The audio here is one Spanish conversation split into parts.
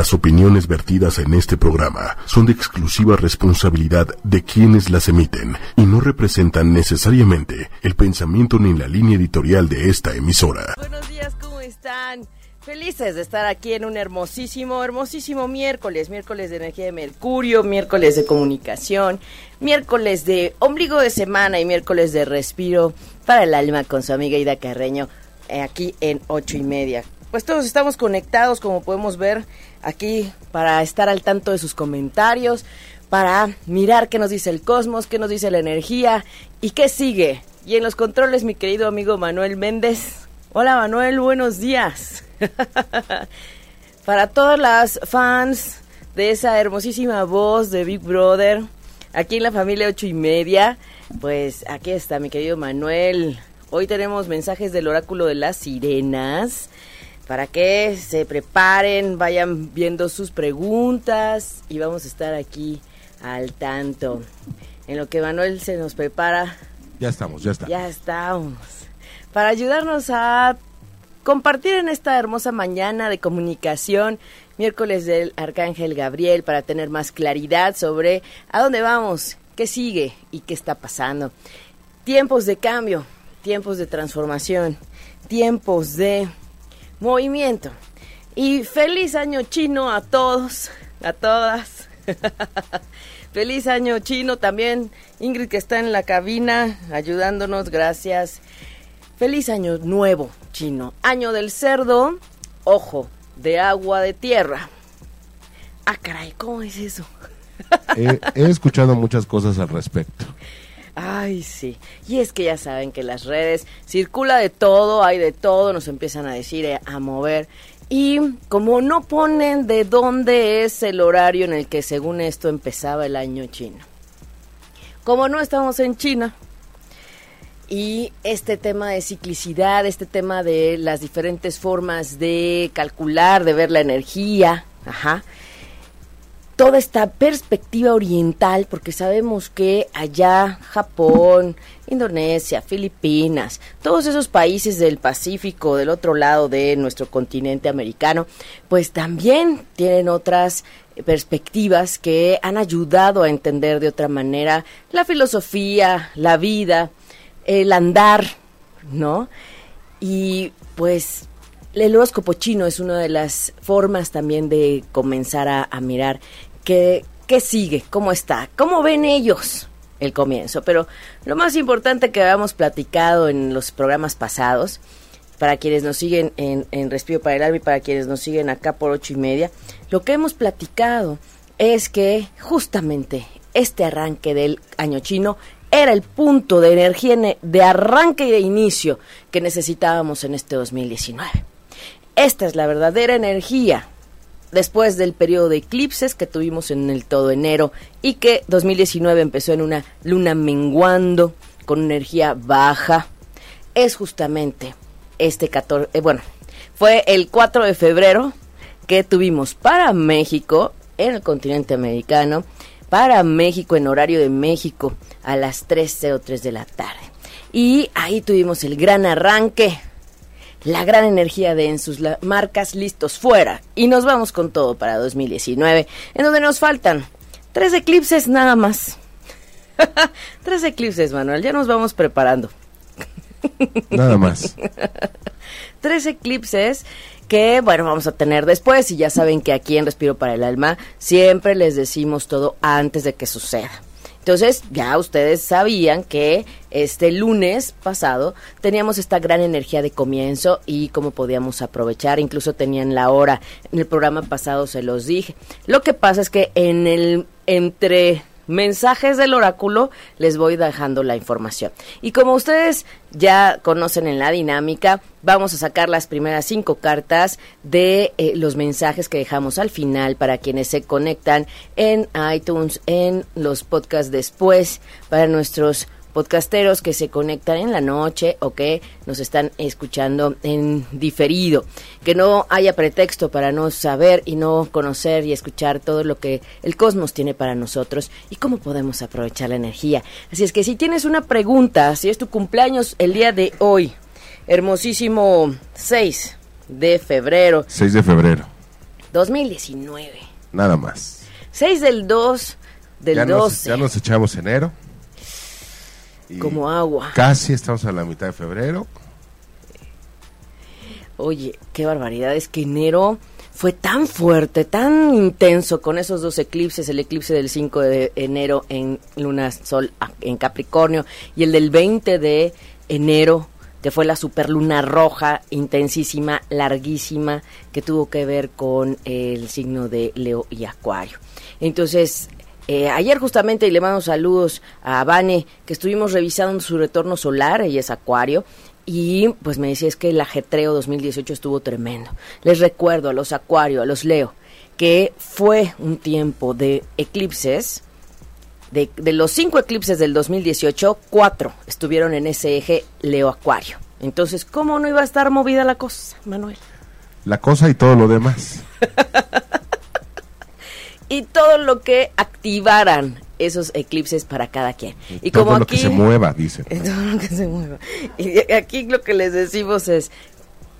Las opiniones vertidas en este programa son de exclusiva responsabilidad de quienes las emiten y no representan necesariamente el pensamiento ni la línea editorial de esta emisora. Buenos días, ¿cómo están? Felices de estar aquí en un hermosísimo, hermosísimo miércoles, miércoles de energía de Mercurio, miércoles de comunicación, miércoles de ombligo de semana y miércoles de respiro para el alma con su amiga Ida Carreño, eh, aquí en ocho y media. Pues todos estamos conectados, como podemos ver, aquí para estar al tanto de sus comentarios, para mirar qué nos dice el cosmos, qué nos dice la energía y qué sigue. Y en los controles, mi querido amigo Manuel Méndez. Hola Manuel, buenos días. para todas las fans de esa hermosísima voz de Big Brother, aquí en la familia ocho y media, pues aquí está mi querido Manuel. Hoy tenemos mensajes del oráculo de las sirenas para que se preparen, vayan viendo sus preguntas y vamos a estar aquí al tanto. En lo que Manuel se nos prepara. Ya estamos, ya está. Ya estamos. Para ayudarnos a compartir en esta hermosa mañana de comunicación, miércoles del Arcángel Gabriel, para tener más claridad sobre a dónde vamos, qué sigue y qué está pasando. Tiempos de cambio, tiempos de transformación, tiempos de movimiento. Y feliz año chino a todos, a todas. feliz año chino también. Ingrid que está en la cabina ayudándonos, gracias. Feliz año nuevo chino. Año del cerdo, ojo, de agua de tierra. Ah, caray, ¿cómo es eso? he, he escuchado muchas cosas al respecto. Ay, sí. Y es que ya saben que las redes circula de todo, hay de todo, nos empiezan a decir, eh, a mover. Y como no ponen de dónde es el horario en el que según esto empezaba el año chino. Como no estamos en China, y este tema de ciclicidad, este tema de las diferentes formas de calcular, de ver la energía, ajá, toda esta perspectiva oriental, porque sabemos que allá Japón, Indonesia, Filipinas, todos esos países del Pacífico, del otro lado de nuestro continente americano, pues también tienen otras perspectivas que han ayudado a entender de otra manera la filosofía, la vida, el andar, ¿no? Y pues el horóscopo chino es una de las formas también de comenzar a, a mirar ¿Qué, sigue? ¿Cómo está? ¿Cómo ven ellos el comienzo? Pero lo más importante que habíamos platicado en los programas pasados, para quienes nos siguen en, en Respiro para el Alma y para quienes nos siguen acá por ocho y media, lo que hemos platicado es que justamente este arranque del año chino era el punto de energía de arranque y de inicio que necesitábamos en este 2019. Esta es la verdadera energía después del periodo de eclipses que tuvimos en el todo enero y que 2019 empezó en una luna menguando con energía baja, es justamente este 14, eh, bueno, fue el 4 de febrero que tuvimos para México en el continente americano, para México en horario de México a las 3.03 de la tarde. Y ahí tuvimos el gran arranque la gran energía de en sus marcas listos fuera. Y nos vamos con todo para 2019, en donde nos faltan tres eclipses nada más. tres eclipses, Manuel, ya nos vamos preparando. nada más. tres eclipses que, bueno, vamos a tener después y ya saben que aquí en Respiro para el Alma siempre les decimos todo antes de que suceda. Entonces, ya ustedes sabían que este lunes pasado teníamos esta gran energía de comienzo y cómo podíamos aprovechar, incluso tenían la hora, en el programa pasado se los dije. Lo que pasa es que en el entre mensajes del oráculo, les voy dejando la información. Y como ustedes ya conocen en la dinámica, vamos a sacar las primeras cinco cartas de eh, los mensajes que dejamos al final para quienes se conectan en iTunes, en los podcasts después, para nuestros podcasteros que se conectan en la noche o que nos están escuchando en diferido. Que no haya pretexto para no saber y no conocer y escuchar todo lo que el cosmos tiene para nosotros y cómo podemos aprovechar la energía. Así es que si tienes una pregunta, si es tu cumpleaños el día de hoy, hermosísimo 6 de febrero. 6 de febrero. 2019. Nada más. 6 del 2 del ya 12. Nos, ya nos echamos enero. Y Como agua. Casi estamos a la mitad de febrero. Oye, qué barbaridad. Es que enero fue tan fuerte, tan intenso con esos dos eclipses, el eclipse del 5 de enero en Luna Sol en Capricornio y el del 20 de enero que fue la superluna roja, intensísima, larguísima, que tuvo que ver con el signo de Leo y Acuario. Entonces, eh, ayer justamente, y le mando saludos a Vane, que estuvimos revisando su retorno solar, ella es Acuario, y pues me decía es que el ajetreo 2018 estuvo tremendo. Les recuerdo a los Acuario, a los Leo, que fue un tiempo de eclipses. De, de los cinco eclipses del 2018, cuatro estuvieron en ese eje Leo Acuario. Entonces, ¿cómo no iba a estar movida la cosa, Manuel? La cosa y todo lo demás. y todo lo que activaran esos eclipses para cada quien. Y todo como lo aquí, que se mueva, dicen. todo lo que se mueva. Y aquí lo que les decimos es,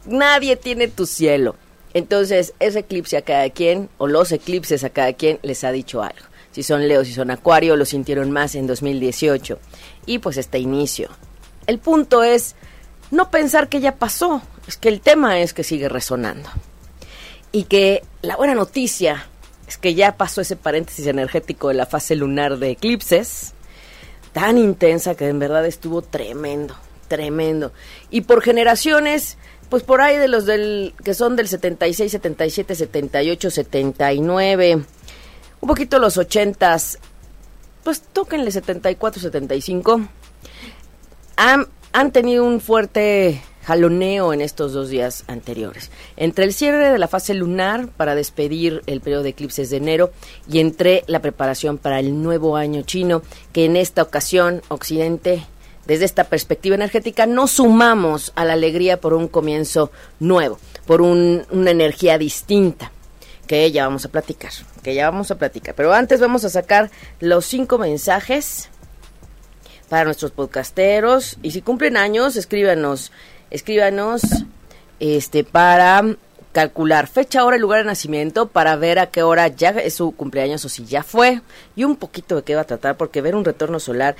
nadie tiene tu cielo. Entonces, ese eclipse a cada quien, o los eclipses a cada quien, les ha dicho algo. Si son Leo, si son Acuario, lo sintieron más en 2018. Y pues este inicio. El punto es no pensar que ya pasó, es que el tema es que sigue resonando. Y que la buena noticia es que ya pasó ese paréntesis energético de la fase lunar de eclipses, tan intensa que en verdad estuvo tremendo, tremendo. Y por generaciones, pues por ahí de los del que son del 76, 77, 78, 79, un poquito los 80s, pues tóquenle 74, 75. Han, han tenido un fuerte jaloneo en estos dos días anteriores. Entre el cierre de la fase lunar para despedir el periodo de eclipses de enero y entre la preparación para el nuevo año chino, que en esta ocasión Occidente, desde esta perspectiva energética, nos sumamos a la alegría por un comienzo nuevo, por un, una energía distinta, que ya vamos a platicar, que ya vamos a platicar. Pero antes vamos a sacar los cinco mensajes para nuestros podcasteros y si cumplen años, escríbanos escríbanos este para calcular fecha, hora y lugar de nacimiento para ver a qué hora ya es su cumpleaños o si ya fue y un poquito de qué va a tratar porque ver un retorno solar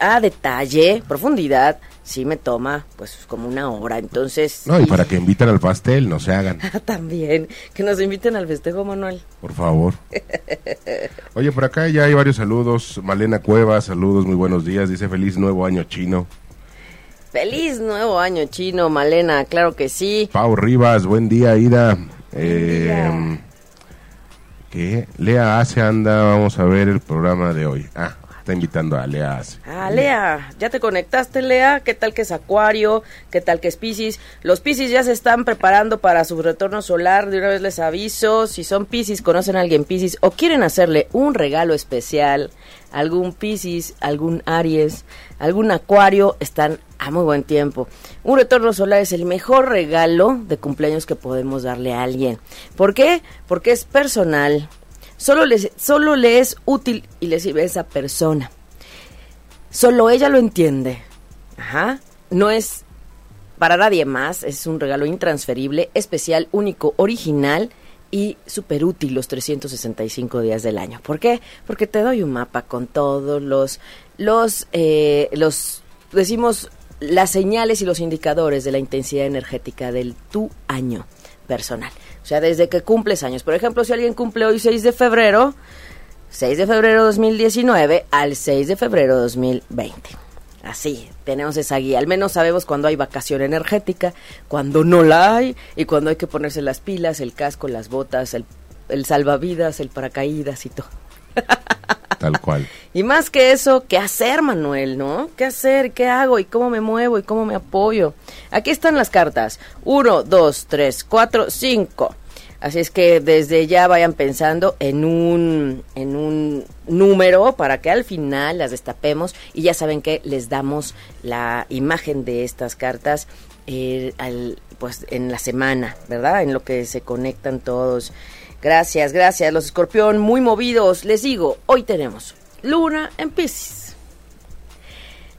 a detalle, profundidad, sí me toma pues como una hora, entonces... No, y para que inviten al pastel, no se hagan. También, que nos inviten al festejo, Manuel. Por favor. Oye, por acá ya hay varios saludos. Malena Cuevas, saludos, muy buenos días. Dice feliz nuevo año chino. Feliz nuevo año chino, Malena, claro que sí. Pau Rivas, buen día, Ida. Eh. ¿Qué? Lea Ace anda, vamos a ver el programa de hoy. Ah, invitando a Lea. Ah, Lea, ¿ya te conectaste, Lea? ¿Qué tal que es Acuario? ¿Qué tal que es Piscis? Los Piscis ya se están preparando para su retorno solar. De una vez les aviso, si son Piscis, conocen a alguien Piscis o quieren hacerle un regalo especial, algún Piscis, algún Aries, algún Acuario, están a muy buen tiempo. Un retorno solar es el mejor regalo de cumpleaños que podemos darle a alguien. ¿Por qué? Porque es personal. Solo, les, solo le es útil y le sirve a esa persona. Solo ella lo entiende. Ajá. No es para nadie más. Es un regalo intransferible, especial, único, original y súper útil los 365 días del año. ¿Por qué? Porque te doy un mapa con todos los, los, eh, los, decimos, las señales y los indicadores de la intensidad energética del tu año personal. Sea, desde que cumples años. Por ejemplo, si alguien cumple hoy 6 de febrero, 6 de febrero 2019 al 6 de febrero 2020. Así, tenemos esa guía. Al menos sabemos cuando hay vacación energética, cuando no la hay y cuando hay que ponerse las pilas, el casco, las botas, el, el salvavidas, el paracaídas y todo. Tal cual. Y más que eso, ¿qué hacer, Manuel, no? ¿Qué hacer? ¿Qué hago? ¿Y cómo me muevo? ¿Y cómo me apoyo? Aquí están las cartas. Uno, dos, tres, cuatro, cinco. Así es que desde ya vayan pensando en un, en un número para que al final las destapemos y ya saben que les damos la imagen de estas cartas eh, al, pues en la semana, ¿verdad? En lo que se conectan todos. Gracias, gracias. Los escorpión muy movidos. Les digo, hoy tenemos Luna en Pisces.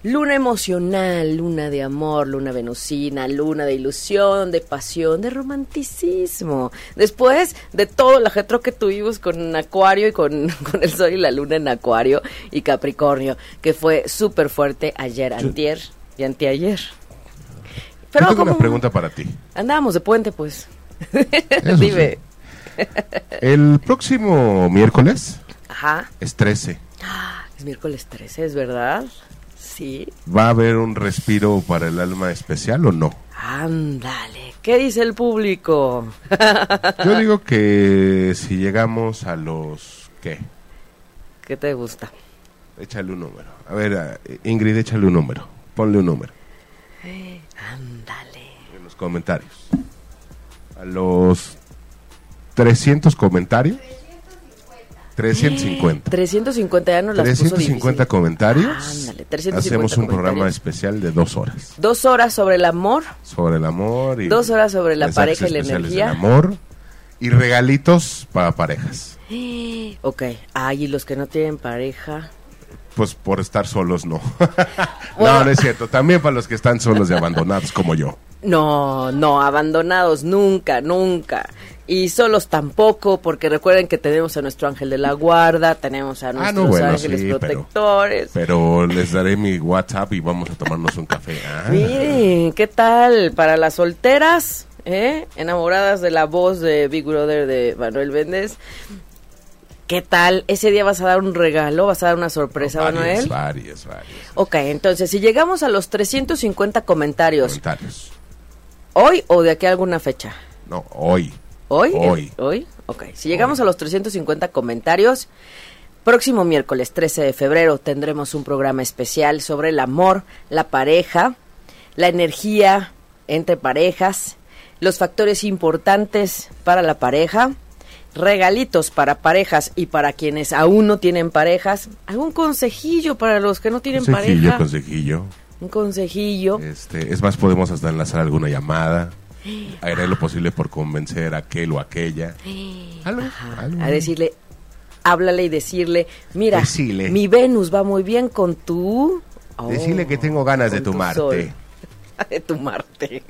Luna emocional, luna de amor, luna venusina, luna de ilusión, de pasión, de romanticismo. Después de todo el ajetro que tuvimos con Acuario y con, con, el Sol y la Luna en Acuario y Capricornio, que fue súper fuerte ayer, antier y anteayer. Pero Yo tengo una pregunta para ti. Andábamos de puente, pues. Dime. El próximo miércoles Ajá. es 13. Es miércoles 13, ¿es verdad? Sí. ¿Va a haber un respiro para el alma especial o no? Ándale, ¿qué dice el público? Yo digo que si llegamos a los... ¿Qué? ¿Qué te gusta? Échale un número. A ver, Ingrid, échale un número. Ponle un número. Eh, ándale. En los comentarios. A los 300 comentarios. 350. 350 ya nos las 350 puso comentarios. Ándale, 350 Hacemos un programa especial de dos horas. Dos horas sobre el amor, Sobre el amor. Y dos horas sobre la pareja y la energía. del amor. Y regalitos para parejas. Ok, ay, y los que no tienen pareja. Pues por estar solos, no. Bueno. no, no es cierto. También para los que están solos y abandonados como yo. No, no, abandonados nunca, nunca. Y solos tampoco, porque recuerden que tenemos a nuestro ángel de la guarda, tenemos a Ah, nuestros no, bueno, ángeles sí, protectores. Pero les daré mi WhatsApp y vamos a tomarnos un café. Ah. Miren, ¿qué tal para las solteras? ¿eh? Enamoradas de la voz de Big Brother de Manuel Méndez. ¿Qué tal? Ese día vas a dar un regalo, vas a dar una sorpresa, Manuel. varias, varias. Ok, entonces, si llegamos a los 350 comentarios, Comentarios. ¿hoy o de aquí a alguna fecha? No, hoy. ¿Hoy? Hoy. ¿Hoy? Ok. Si llegamos a los 350 comentarios, próximo miércoles 13 de febrero tendremos un programa especial sobre el amor, la pareja, la energía entre parejas, los factores importantes para la pareja, regalitos para parejas y para quienes aún no tienen parejas, algún consejillo para los que no tienen Consejillo, pareja, consejillo. un consejillo. Este, es más, podemos hasta enlazar alguna llamada. Haré lo posible por convencer a aquel o aquella. Algo. a decirle, háblale y decirle, mira, Decile. mi Venus va muy bien con tu... Oh, Decirle que tengo ganas de tu tomarte. sol. de tu Marte.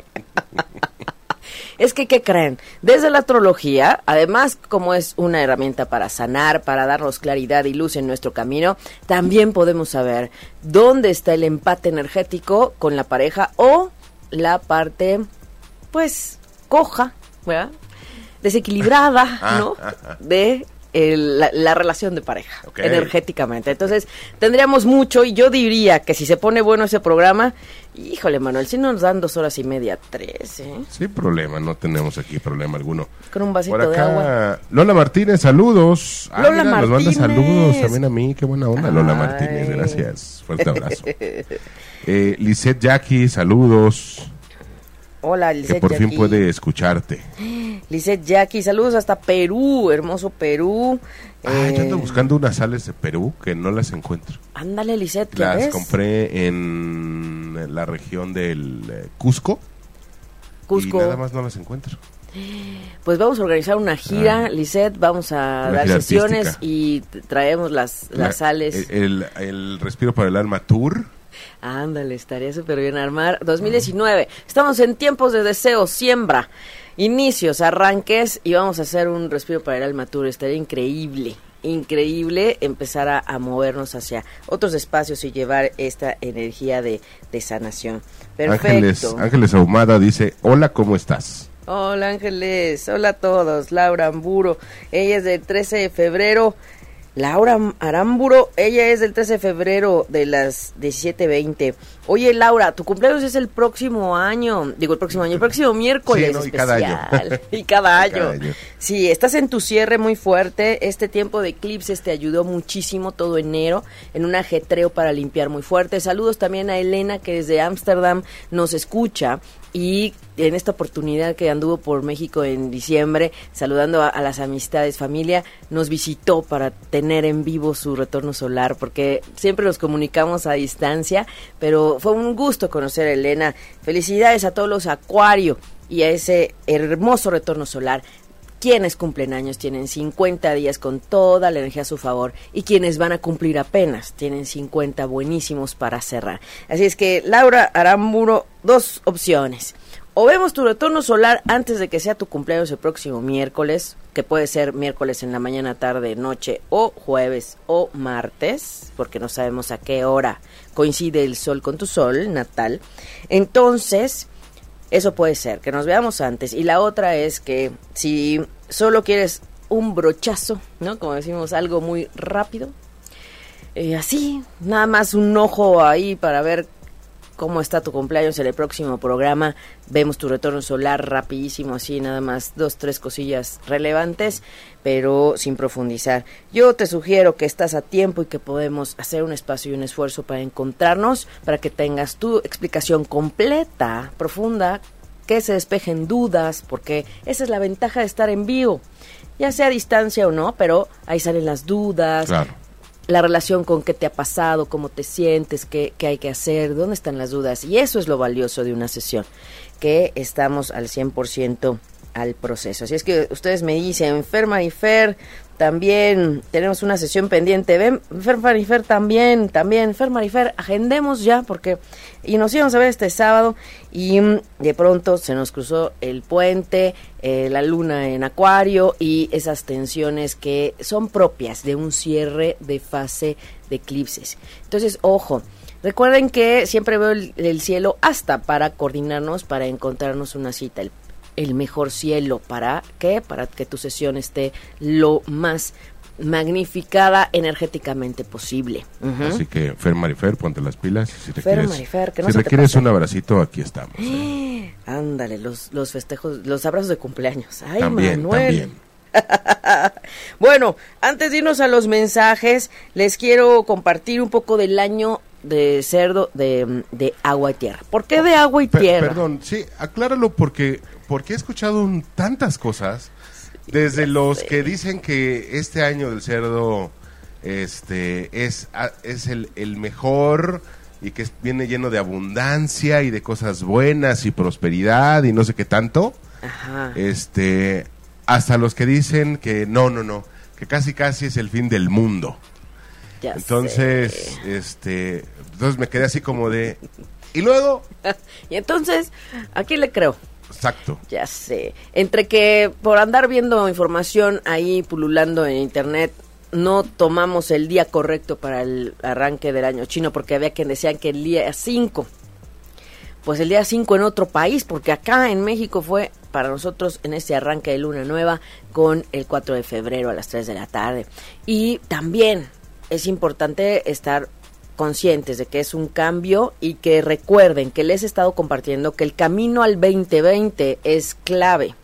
es que, ¿qué creen? Desde la astrología, además como es una herramienta para sanar, para darnos claridad y luz en nuestro camino, también podemos saber dónde está el empate energético con la pareja o la parte, pues, coja, ¿verdad? Desequilibrada, ¿no? De el- la, la relación de pareja, energéticamente. Entonces, tendríamos mucho y yo diría que si se pone bueno ese programa, híjole, Manuel, si nos dan dos horas y media, tres, ¿eh? Sin problema, no tenemos aquí problema alguno. Con un vasito Por de agua. acá, Lola Martínez, saludos. Ah, Lola mira, Nos manda Martínez. saludos también a mí, qué buena onda, Lola Ay. Martínez, gracias. Fuerte abrazo. eh, Lisette Jackie, saludos. Hola, Que Lisette por fin Jackie. puede escucharte. Lisette Jackie, saludos hasta Perú, hermoso Perú. Ah, Eh, yo ando buscando unas sales de Perú que no las encuentro. Ándale, Lisette, ¿qué Las ves? compré en la región del eh, Cusco. Cusco. Y nada más no las encuentro. Pues vamos a organizar una gira, Ah. Lisette, vamos a dar sesiones artística. y traemos las, las La- sales. El, el Respiro para el Alma Tour. Ándale, estaría súper bien armar. 2019, estamos en tiempos de deseo, siembra, inicios, arranques y vamos a hacer un respiro para el alma tour. Estaría increíble, increíble empezar a, a movernos hacia otros espacios y llevar esta energía de, de sanación. Perfecto. Ángeles, Ángeles Ahumada dice, hola, ¿cómo estás? Hola Ángeles, hola a todos. Laura Amburo, ella es del 13 de febrero. Laura Aramburo, ella es del 13 de febrero de las 17.20. Oye Laura, tu cumpleaños es el próximo año, digo el próximo año, el próximo miércoles Sí, ¿no? Y cada año. especial. y cada año. Sí, estás en tu cierre muy fuerte. Este tiempo de eclipses te ayudó muchísimo todo enero en un ajetreo para limpiar muy fuerte. Saludos también a Elena que desde Ámsterdam nos escucha y en esta oportunidad que anduvo por México en diciembre, saludando a, las amistades, familia, nos visitó para tener en vivo su retorno solar, porque siempre nos comunicamos a distancia, pero fue un gusto conocer a Elena. Felicidades a todos los Acuario y a ese hermoso retorno solar quienes cumplen años tienen 50 días con toda la energía a su favor y quienes van a cumplir apenas tienen 50 buenísimos para cerrar. Así es que Laura Aramburo, dos opciones. O vemos tu retorno solar antes de que sea tu cumpleaños el próximo miércoles, que puede ser miércoles en la mañana, tarde, noche o jueves o martes, porque no sabemos a qué hora coincide el sol con tu sol natal. Entonces, eso puede ser, que nos veamos antes. Y la otra es que si solo quieres un brochazo, ¿no? Como decimos, algo muy rápido. Eh, así, nada más un ojo ahí para ver cómo está tu cumpleaños en el próximo programa. Vemos tu retorno solar rapidísimo, así nada más dos, tres cosillas relevantes, pero sin profundizar. Yo te sugiero que estás a tiempo y que podemos hacer un espacio y un esfuerzo para encontrarnos, para que tengas tu explicación completa, profunda, que se despejen dudas, porque esa es la ventaja de estar en vivo ya sea a distancia o no, pero ahí salen las dudas, Claro. La relación con qué te ha pasado, cómo te sientes, qué, qué hay que hacer, dónde están las dudas. Y eso es lo valioso de una sesión, que estamos al 100% al proceso. Así es que ustedes me dicen, Fer Marifer, también tenemos una sesión pendiente. Ven, Fer Marifer también, también. Fer Marifer, agendemos ya porque... Y nos íbamos a ver este sábado y de pronto se nos cruzó el puente, eh, la luna en acuario y esas tensiones que son propias de un cierre de fase de eclipses. Entonces, ojo, recuerden que siempre veo el, el cielo hasta para coordinarnos, para encontrarnos una cita. El el mejor cielo. ¿Para qué? Para que tu sesión esté lo más magnificada energéticamente posible. Así que, Fer Marifer, ponte las pilas. Si Fer requieres, Marifer, que no si se requieres un abracito, aquí estamos. ¿eh? Ándale, los, los festejos, los abrazos de cumpleaños. Ay, también, Manuel. también. bueno, antes de irnos a los mensajes, les quiero compartir un poco del año de cerdo de, de agua y tierra. ¿Por qué de agua y tierra? Perdón, sí, acláralo porque, porque he escuchado un- tantas cosas. Desde los que dicen que este año del cerdo este, es, es el, el mejor y que viene lleno de abundancia y de cosas buenas y prosperidad y no sé qué tanto. Ajá. Este, hasta los que dicen que no, no, no, que casi casi es el fin del mundo. Ya Entonces, sé. este, entonces me quedé así como de y luego, y entonces, ¿a quién le creo? exacto. Ya sé. Entre que por andar viendo información ahí pululando en internet, no tomamos el día correcto para el arranque del año chino, porque había quien decían que el día 5. Pues el día 5 en otro país, porque acá en México fue para nosotros en este arranque de luna nueva con el 4 de febrero a las 3 de la tarde. Y también es importante estar conscientes de que es un cambio y que recuerden que les he estado compartiendo que el camino al 2020 es clave.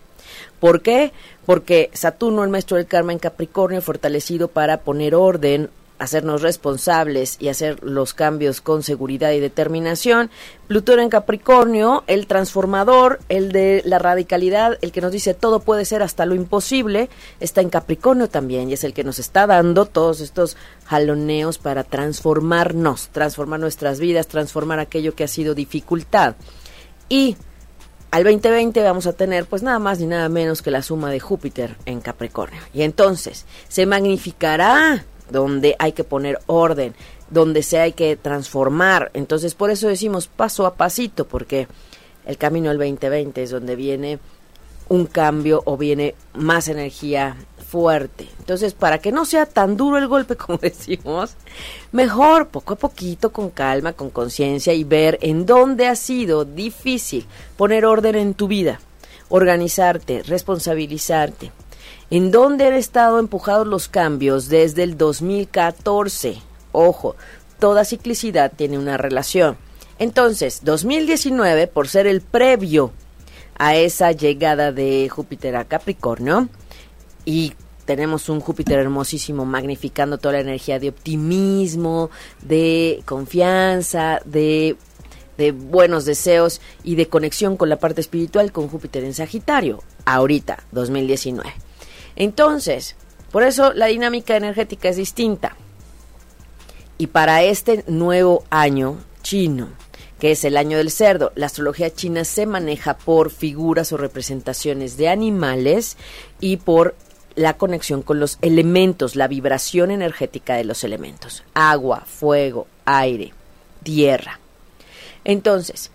¿Por qué? Porque Saturno, el maestro del karma en Capricornio, fortalecido para poner orden, hacernos responsables y hacer los cambios con seguridad y determinación. Plutón en Capricornio, el transformador, el de la radicalidad, el que nos dice todo puede ser hasta lo imposible, está en Capricornio también y es el que nos está dando todos estos jaloneos para transformarnos, transformar nuestras vidas, transformar aquello que ha sido dificultad. Y al 2020 vamos a tener pues nada más ni nada menos que la suma de Júpiter en Capricornio. Y entonces se magnificará donde hay que poner orden, donde se hay que transformar. Entonces por eso decimos paso a pasito, porque el camino al 2020 es donde viene un cambio o viene más energía fuerte. Entonces, para que no sea tan duro el golpe como decimos, mejor poco a poquito, con calma, con conciencia y ver en dónde ha sido difícil poner orden en tu vida, organizarte, responsabilizarte. En dónde han estado empujados los cambios desde el 2014. Ojo, toda ciclicidad tiene una relación. Entonces, 2019, por ser el previo a esa llegada de Júpiter a Capricornio, y tenemos un Júpiter hermosísimo magnificando toda la energía de optimismo, de confianza, de, de buenos deseos y de conexión con la parte espiritual con Júpiter en Sagitario, ahorita, 2019. Entonces, por eso la dinámica energética es distinta. Y para este nuevo año chino, que es el año del cerdo. La astrología china se maneja por figuras o representaciones de animales y por la conexión con los elementos, la vibración energética de los elementos. Agua, fuego, aire, tierra. Entonces,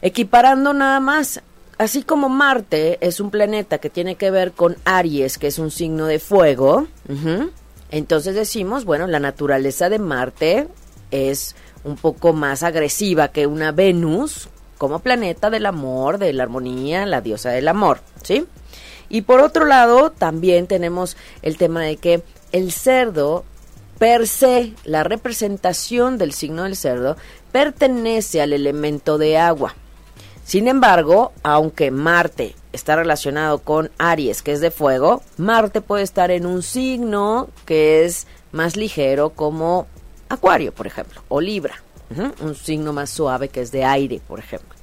equiparando nada más, así como Marte es un planeta que tiene que ver con Aries, que es un signo de fuego, entonces decimos, bueno, la naturaleza de Marte es un poco más agresiva que una Venus como planeta del amor, de la armonía, la diosa del amor, ¿sí? Y por otro lado, también tenemos el tema de que el cerdo, per se, la representación del signo del cerdo, pertenece al elemento de agua. Sin embargo, aunque Marte está relacionado con Aries, que es de fuego, Marte puede estar en un signo que es más ligero como Acuario, por ejemplo, o Libra, un signo más suave que es de aire, por ejemplo.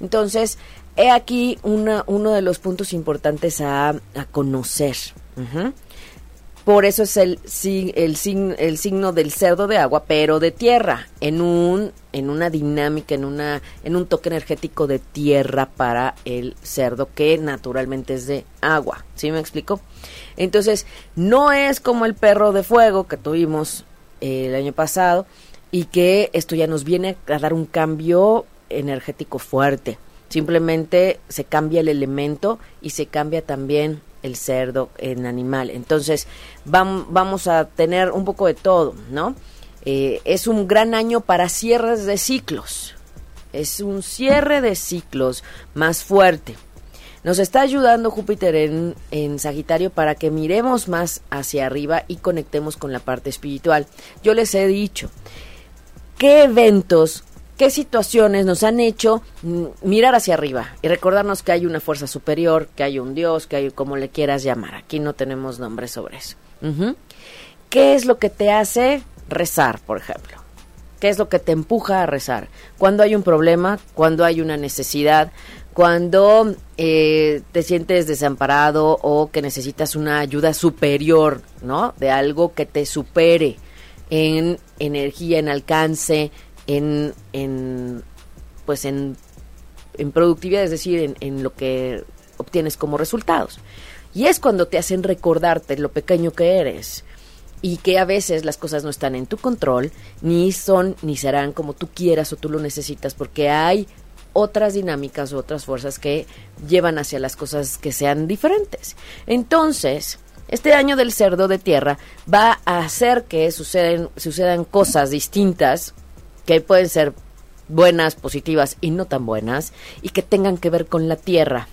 Entonces, he aquí una, uno de los puntos importantes a, conocer. Por eso es el, signo del cerdo de agua, pero de tierra, en un en una dinámica, en una en un toque energético de tierra para el cerdo que naturalmente es de agua. ¿Sí me explico? Entonces, no es como el perro de fuego que tuvimos eh, el año pasado y que esto ya nos viene a dar un cambio energético fuerte. Simplemente se cambia el elemento y se cambia también el cerdo en animal. Entonces vamos a tener un poco de todo, ¿no? Eh, es un gran año para cierres de ciclos. Es un cierre de ciclos más fuerte. Nos está ayudando Júpiter en, en, Sagitario para que miremos más hacia arriba y conectemos con la parte espiritual. Yo les he dicho, ¿qué eventos qué situaciones nos han hecho mirar hacia arriba y recordarnos que hay una fuerza superior, que hay un Dios, que hay como le quieras llamar. Aquí no tenemos nombre sobre eso. ¿Qué es lo que te hace rezar, por ejemplo? ¿Qué es lo que te empuja a rezar? Cuando hay un problema, cuando hay una necesidad, cuando eh, te sientes desamparado o que necesitas una ayuda superior, ¿no? De algo que te supere en energía, en alcance, en, en pues en, en, productividad, es decir, en, en lo que obtienes como resultados. Y es cuando te hacen recordarte lo pequeño que eres y que a veces las cosas no están en tu control, ni son ni serán como tú quieras o tú lo necesitas, porque hay otras dinámicas o otras fuerzas que llevan hacia las cosas que sean diferentes. Entonces, este año del cerdo de tierra va a hacer que suceden, sucedan cosas distintas que pueden ser buenas, positivas y no tan buenas, y que tengan que ver con la tierra.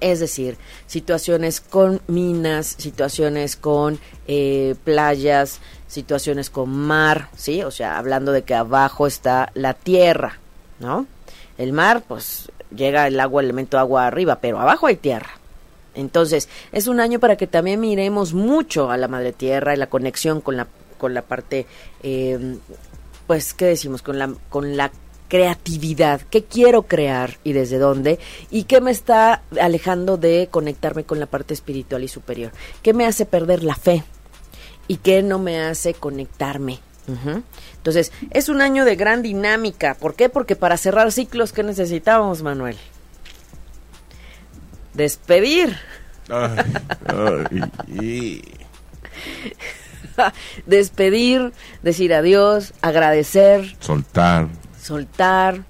Es decir, situaciones con minas, situaciones con eh, playas, situaciones con mar, ¿sí? O sea, hablando de que abajo está la tierra, ¿no? El mar, pues llega el agua, el elemento agua arriba, pero abajo hay tierra. Entonces, es un año para que también miremos mucho a la madre tierra y la conexión con la, con la parte eh, pues, ¿qué decimos? Con la, con la creatividad, qué quiero crear y desde dónde, y qué me está alejando de conectarme con la parte espiritual y superior, qué me hace perder la fe y qué no me hace conectarme. Entonces, es un año de gran dinámica. ¿Por qué? Porque para cerrar ciclos, ¿qué necesitamos, Manuel? Despedir. despedir, decir adiós, agradecer. Soltar. Soltar.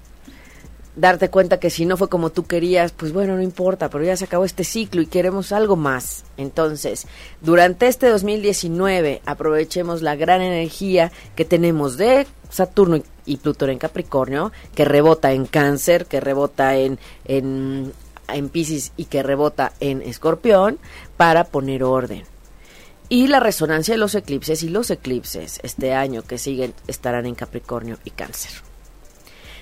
Darte cuenta que si no fue como tú querías, pues bueno, no importa, pero ya se acabó este ciclo y queremos algo más. Entonces, durante este 2019 aprovechemos la gran energía que tenemos de Saturno y Plutón en Capricornio, que rebota en Cáncer, que rebota en, en, en Pisces y que rebota en Escorpión, para poner orden y la resonancia de los eclipses y los eclipses este año que siguen estarán en Capricornio y Cáncer.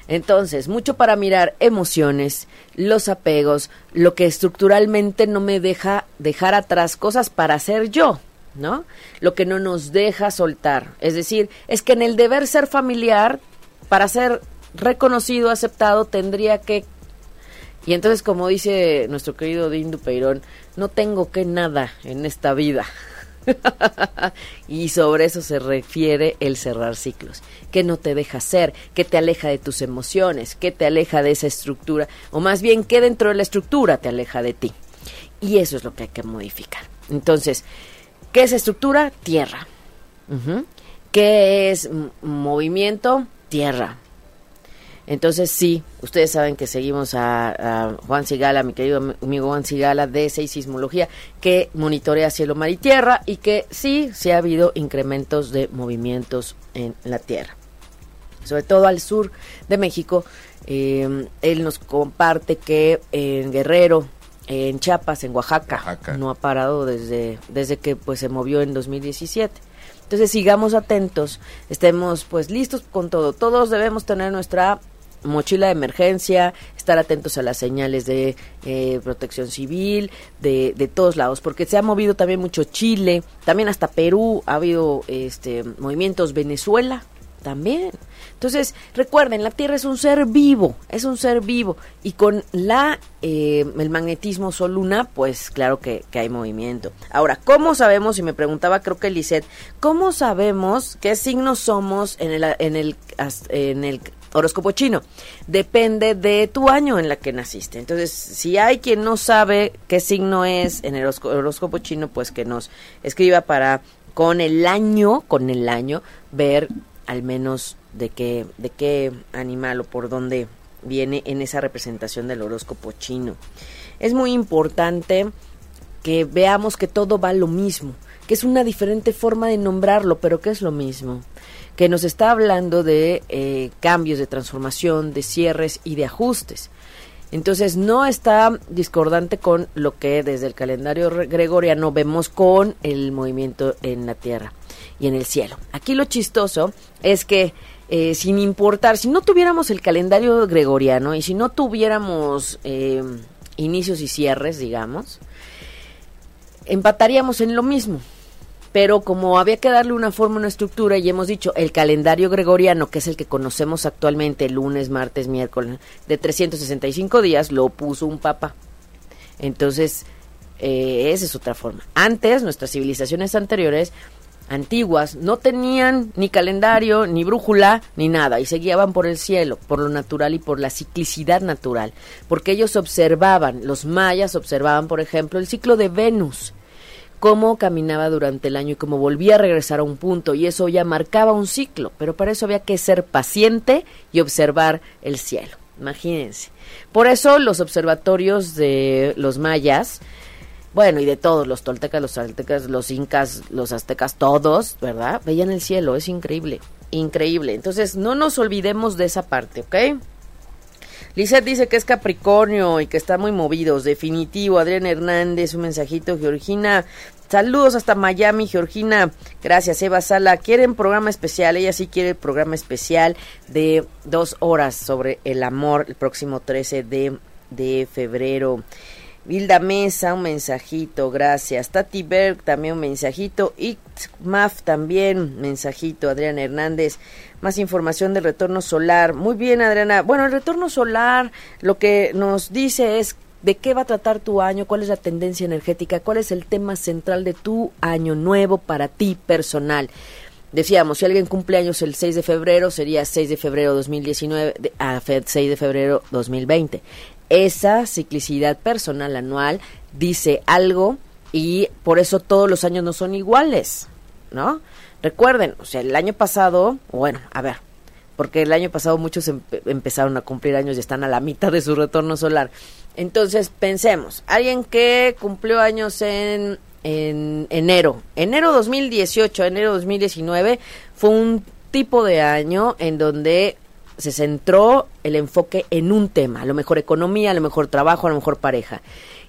Entonces, mucho para mirar emociones, los apegos, lo que estructuralmente no me deja dejar atrás cosas para hacer yo, ¿no? Lo que no nos deja soltar. Es decir, es que en el deber ser familiar, para ser reconocido, aceptado, tendría que... Y entonces, como dice nuestro querido Dindu Peirón, no tengo que nada en esta vida. y sobre eso se refiere el cerrar ciclos, que no te deja ser, que te aleja de tus emociones, que te aleja de esa estructura, o más bien que dentro de la estructura te aleja de ti. Y eso es lo que hay que modificar. Entonces, ¿qué es estructura? Tierra. ¿Qué es movimiento? Tierra. Entonces sí, ustedes saben que seguimos a, Juan Sigala, mi querido amigo Juan Sigala de Seis Sismología, que monitorea cielo, mar y tierra y que sí, sí ha habido incrementos de movimientos en la tierra. Sobre todo al sur de México, eh, él nos comparte que en Guerrero, en Chiapas, en Oaxaca, no ha parado desde, desde que pues se movió en 2017. Entonces sigamos atentos, estemos pues listos con todo. Todos debemos tener nuestra mochila de emergencia, estar atentos a las señales de eh, protección civil, de, de, todos lados, porque se ha movido también mucho Chile, también hasta Perú, ha habido este movimientos Venezuela también. Entonces, recuerden, la Tierra es un ser vivo, es un ser vivo, y con la eh, el magnetismo Sol-Luna, pues claro que, que, hay movimiento. Ahora, ¿cómo sabemos, y me preguntaba creo que Lisette, ¿cómo sabemos qué signos somos en el, en el, en el horóscopo chino. Depende de tu año en la que naciste. Entonces, si hay quien no sabe qué signo es en el horóscopo chino, pues que nos escriba para con el año, con el año, ver al menos de qué, de qué animal o por dónde viene en esa representación del horóscopo chino. Es muy importante que veamos que todo va lo mismo, que es una diferente forma de nombrarlo, pero que es lo mismo que nos está hablando de eh, cambios, de transformación, de cierres y de ajustes. Entonces no está discordante con lo que desde el calendario gregoriano vemos con el movimiento en la Tierra y en el cielo. Aquí lo chistoso es que eh, sin importar, si no tuviéramos el calendario gregoriano y si no tuviéramos eh, inicios y cierres, digamos, empataríamos en lo mismo pero como había que darle una forma, una estructura, y hemos dicho, el calendario gregoriano, que es el que conocemos actualmente, lunes, martes, miércoles, de 365 días, lo puso un papa. Entonces, eh, esa es otra forma. Antes, nuestras civilizaciones anteriores, antiguas, no tenían ni calendario, ni brújula, ni nada, y se guiaban por el cielo, por lo natural y por la ciclicidad natural, porque ellos observaban, los mayas observaban, por ejemplo, el ciclo de Venus, cómo caminaba durante el año y cómo volvía a regresar a un punto y eso ya marcaba un ciclo, pero para eso había que ser paciente y observar el cielo. Imagínense. Por eso los observatorios de los mayas, bueno, y de todos, los toltecas, los aztecas, los incas, los aztecas, todos, ¿verdad? Veían el cielo, es increíble, increíble. Entonces, no nos olvidemos de esa parte, ¿ok? Lizeth dice que es Capricornio y que está muy movidos. Definitivo. Adrián Hernández, un mensajito. Georgina, saludos hasta Miami. Georgina, gracias. Eva Sala, quieren programa especial. Ella sí quiere programa especial de dos horas sobre el amor el próximo 13 de, de febrero. Vilda Mesa, un mensajito, gracias. Tati Berg, también un mensajito. Maf también, mensajito. Adrián Hernández, más información del retorno solar. Muy bien, Adriana. Bueno, el retorno solar lo que nos dice es de qué va a tratar tu año, cuál es la tendencia energética, cuál es el tema central de tu año nuevo para ti personal. Decíamos, si alguien cumple años el 6 de febrero, sería 6 de febrero 2019 a 6 de febrero 2020 esa ciclicidad personal anual dice algo y por eso todos los años no son iguales, ¿no? Recuerden, o sea, el año pasado, bueno, a ver, porque el año pasado muchos empezaron a cumplir años y están a la mitad de su retorno solar. Entonces, pensemos, alguien que cumplió años en, en enero, enero 2018, enero 2019, fue un tipo de año en donde se centró el enfoque en un tema, a lo mejor economía, a lo mejor trabajo, a lo mejor pareja.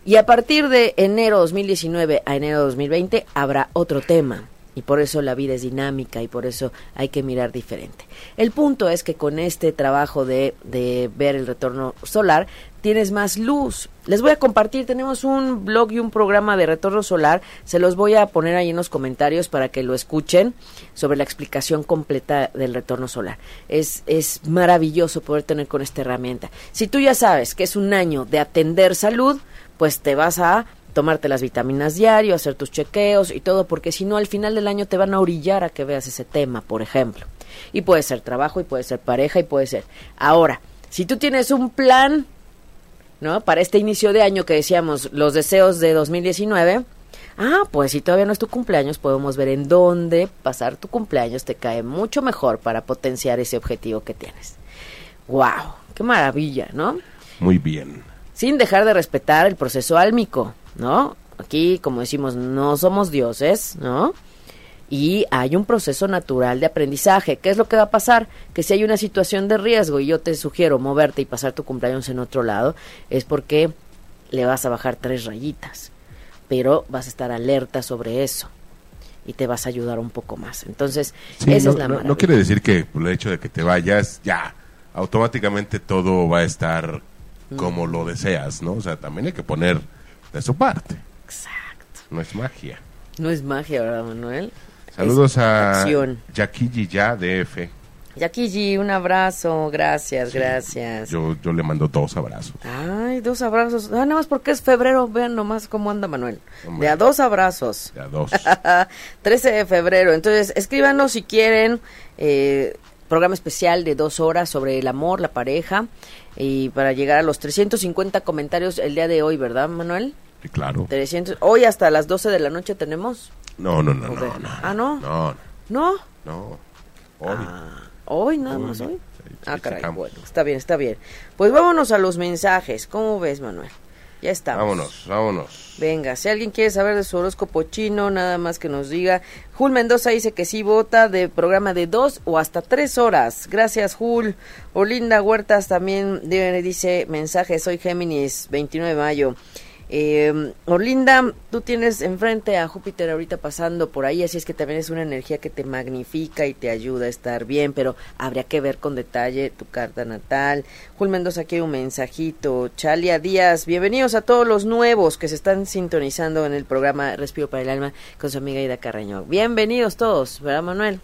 Y a partir de enero 2019 a enero 2020 habrá otro tema. Y por eso la vida es dinámica y por eso hay que mirar diferente. El punto es que con este trabajo de, de ver el retorno solar tienes más luz. Les voy a compartir, tenemos un blog y un programa de retorno solar, se los voy a poner ahí en los comentarios para que lo escuchen sobre la explicación completa del retorno solar. Es, es maravilloso poder tener con esta herramienta. Si tú ya sabes que es un año de atender salud, pues te vas a tomarte las vitaminas diario, hacer tus chequeos y todo, porque si no al final del año te van a orillar a que veas ese tema, por ejemplo. Y puede ser trabajo, y puede ser pareja, y puede ser. Ahora, si tú tienes un plan, ¿no? Para este inicio de año que decíamos, los deseos de 2019, ah, pues si todavía no es tu cumpleaños, podemos ver en dónde pasar tu cumpleaños te cae mucho mejor para potenciar ese objetivo que tienes. ¡Wow! ¡Qué maravilla, ¿no? Muy bien. Sin dejar de respetar el proceso álmico, ¿no? Aquí, como decimos, no somos dioses, ¿no? y hay un proceso natural de aprendizaje. ¿Qué es lo que va a pasar? Que si hay una situación de riesgo y yo te sugiero moverte y pasar tu cumpleaños en otro lado, es porque le vas a bajar tres rayitas, pero vas a estar alerta sobre eso y te vas a ayudar un poco más. Entonces, esa no, es la no, no quiere decir que por el hecho de que te vayas, ya, automáticamente todo va a estar como lo deseas, ¿no? O sea, también hay que poner de su parte. Exacto. No es magia. No es magia, ¿verdad, Manuel? Saludos a acción. Yakiji Ya DF. G, un abrazo, gracias, gracias. Yo, yo le mando dos abrazos. Ay, dos abrazos. Ah, nada más porque es febrero, vean nomás cómo anda Manuel. Hombre. De a dos abrazos. De a dos. 13 de febrero. Entonces, escríbanos si quieren eh, programa especial de dos horas sobre el amor, la pareja, y para llegar a los 350 comentarios el día de hoy, ¿verdad, Manuel? Sí, claro. 300. Hoy hasta las 12 de la noche tenemos. No, no, no, no, no. Ah, ¿no? No, ¿No? no. Hoy. Ah, hoy, nada Hoy, más hoy. sí, Ah, caray, bueno, está bien, está bien. Pues vámonos a los mensajes. ¿Cómo ves, Manuel? Ya estamos. Vámonos, vámonos. Venga, si alguien quiere saber de su horóscopo chino, nada más que nos diga. Jul Mendoza dice que sí vota de programa de dos o hasta tres horas. Gracias, Jul. Olinda Huertas también dice mensaje, soy Géminis, 29 de mayo. Eh, Orlinda, tú tienes enfrente a Júpiter ahorita pasando por ahí, así es que también es una energía que te magnifica y te ayuda a estar bien, pero habría que ver con detalle tu carta natal. Jul Mendoza quiere un mensajito. Chalia Díaz, bienvenidos a todos los nuevos que se están sintonizando en el programa Respiro para el Alma con su amiga Ida Carreño. Bienvenidos todos, ¿verdad, Manuel?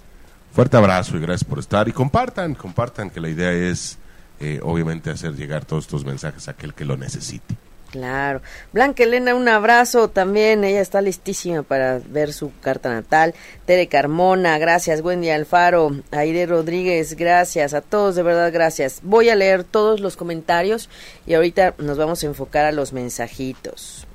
Fuerte abrazo y gracias por estar. Y compartan, compartan que la idea es, eh, obviamente, hacer llegar todos estos mensajes a aquel que lo necesite. Claro. Blanca Elena, un abrazo también. Ella está listísima para ver su carta natal. Tere Carmona, gracias. Wendy Alfaro, Aire Rodríguez, gracias. A todos, de verdad, gracias. Voy a leer todos los comentarios y ahorita nos vamos a enfocar a los mensajitos.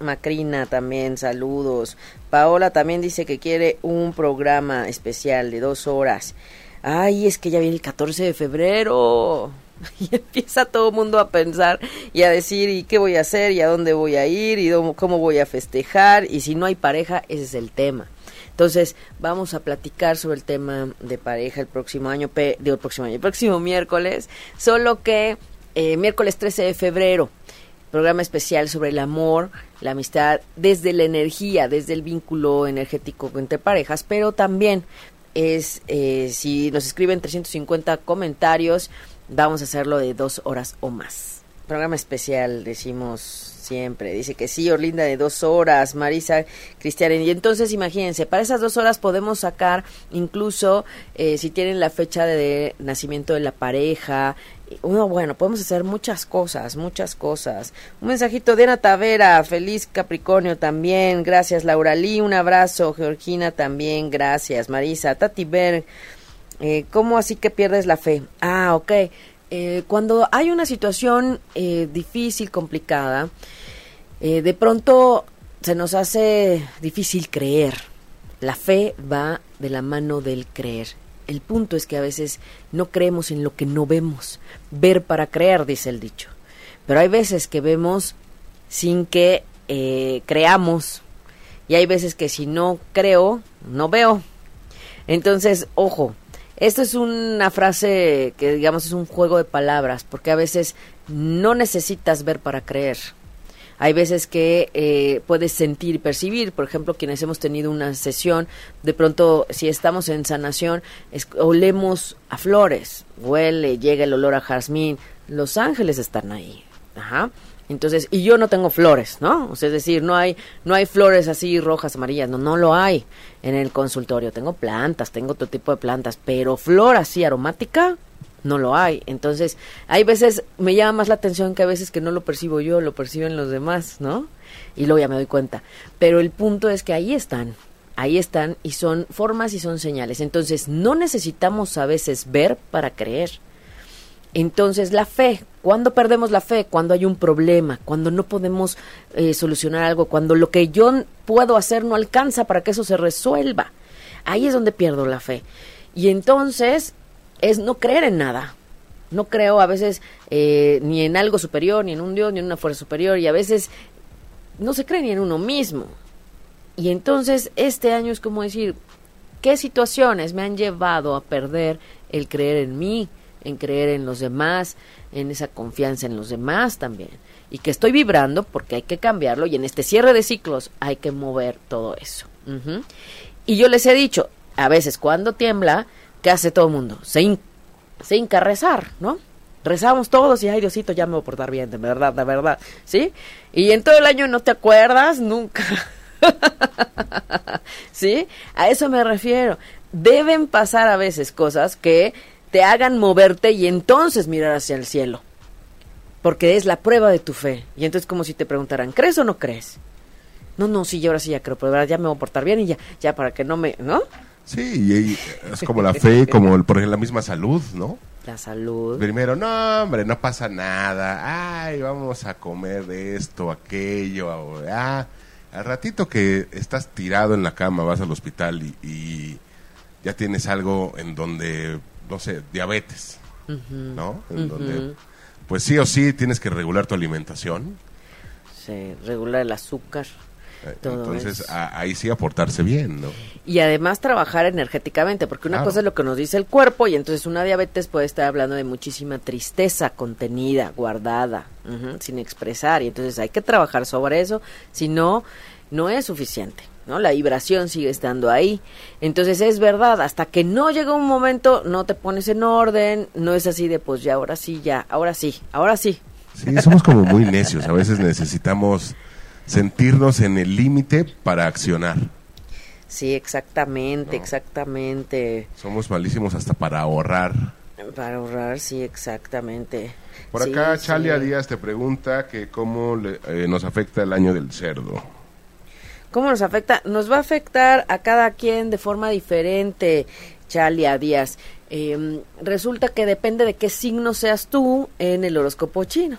Macrina también, saludos. Paola también dice que quiere un programa especial de dos horas. Ay, es que ya viene el 14 de febrero. Y empieza todo mundo a pensar y a decir, ¿y qué voy a hacer? ¿Y a dónde voy a ir? ¿Y cómo voy a festejar? Y si no hay pareja, ese es el tema. Entonces, vamos a platicar sobre el tema de pareja el próximo año, digo, el próximo año, el próximo miércoles, solo que eh, miércoles 13 de febrero, programa especial sobre el amor, la amistad, desde la energía, desde el vínculo energético entre parejas, pero también es, eh, si nos escriben 350 comentarios, vamos a hacerlo de dos horas o más. Programa especial, decimos siempre. Dice que sí, Orlinda de dos horas, Marisa Cristian. Y entonces imagínense, para esas dos horas podemos sacar incluso eh, si tienen la fecha de nacimiento de la pareja. Uno, bueno, podemos hacer muchas cosas, muchas cosas. Un mensajito de Ana Tavera, feliz Capricornio también. Gracias, Laura Lee, un abrazo. Georgina también, gracias. Marisa, Tati Berg. Eh, ¿Cómo así que pierdes la fe? Ah, ok. Eh, cuando hay una situación eh, difícil, complicada, eh, de pronto se nos hace difícil creer. La fe va de la mano del creer. El punto es que a veces no creemos en lo que no vemos. Ver para creer, dice el dicho. Pero hay veces que vemos sin que eh, creamos. Y hay veces que si no creo, no veo. Entonces, ojo, esto es una frase que digamos es un juego de palabras, porque a veces no necesitas ver para creer. Hay veces que eh, puedes sentir y percibir, por ejemplo, quienes hemos tenido una sesión, de pronto si estamos en sanación, olemos a flores, huele, llega el olor a jazmín, los ángeles están ahí. Ajá. Entonces, y yo no tengo flores, ¿no? O sea, es decir, no hay, no hay flores así rojas, amarillas, no, no lo hay en el consultorio. Tengo plantas, tengo otro tipo de plantas, pero flor así aromática, no lo hay. Entonces, hay veces, me llama más la atención que a veces que no lo percibo yo, lo perciben los demás, ¿no? Y luego ya me doy cuenta. Pero el punto es que ahí están, ahí están y son formas y son señales. Entonces, no necesitamos a veces ver para creer. Entonces, la fe, cuando perdemos la fe? Cuando hay un problema, cuando no podemos eh, solucionar algo, cuando lo que yo puedo hacer no alcanza para que eso se resuelva. Ahí es donde pierdo la fe. Y entonces es no creer en nada. No creo a veces eh, ni en algo superior, ni en un Dios, ni en una fuerza superior, y a veces no se cree ni en uno mismo. Y entonces este año es como decir, ¿qué situaciones me han llevado a perder el creer en mí, en creer en los demás, en esa confianza en los demás también? Y que estoy vibrando porque hay que cambiarlo y en este cierre de ciclos hay que mover todo eso. Y yo les he dicho, a veces cuando tiembla, ¿qué hace todo el mundo? Se, in, se rezar, ¿no? Rezamos todos y, ay, Diosito, ya me voy a portar bien, de verdad, de verdad, ¿sí? Y en todo el año no te acuerdas nunca. ¿Sí? A eso me refiero. Deben pasar a veces cosas que te hagan moverte y entonces mirar hacia el cielo. Porque es la prueba de tu fe. Y entonces como si te preguntaran, ¿crees o no crees? No, no, sí, yo ahora sí ya creo, pero ya me voy a portar bien y ya, ya para que no me, ¿no? Sí, es como la fe, como por ejemplo la misma salud, ¿no? La salud. Primero, no, hombre, no pasa nada. Ay, vamos a comer de esto, aquello. Ah, al ratito que estás tirado en la cama, vas al hospital y, ya tienes algo en donde, no sé, diabetes, ¿no? En donde, pues sí o sí tienes que regular tu alimentación. Sí, regular el azúcar. Entonces ahí sí aportarse bien, ¿no? Y además trabajar energéticamente, porque una cosa es lo que nos dice el cuerpo y entonces una diabetes puede estar hablando de muchísima tristeza contenida, guardada, sin expresar y entonces hay que trabajar sobre eso, si no, no es suficiente. ¿No? La vibración sigue estando ahí. Entonces es verdad, hasta que no llega un momento, no te pones en orden, no es así de pues ya, ahora sí, ya, ahora sí, ahora sí. Sí, somos como muy necios, a veces necesitamos sentirnos en el límite para accionar. Sí, exactamente, exactamente. Somos malísimos hasta para ahorrar. Para ahorrar, sí, exactamente. Por acá, Chalia Díaz te pregunta que cómo eh, nos afecta el año del cerdo. ¿Cómo nos afecta? Nos va a afectar a cada quien de forma diferente, Chalia Díaz. Em, resulta que depende de qué signo seas tú en el horóscopo chino.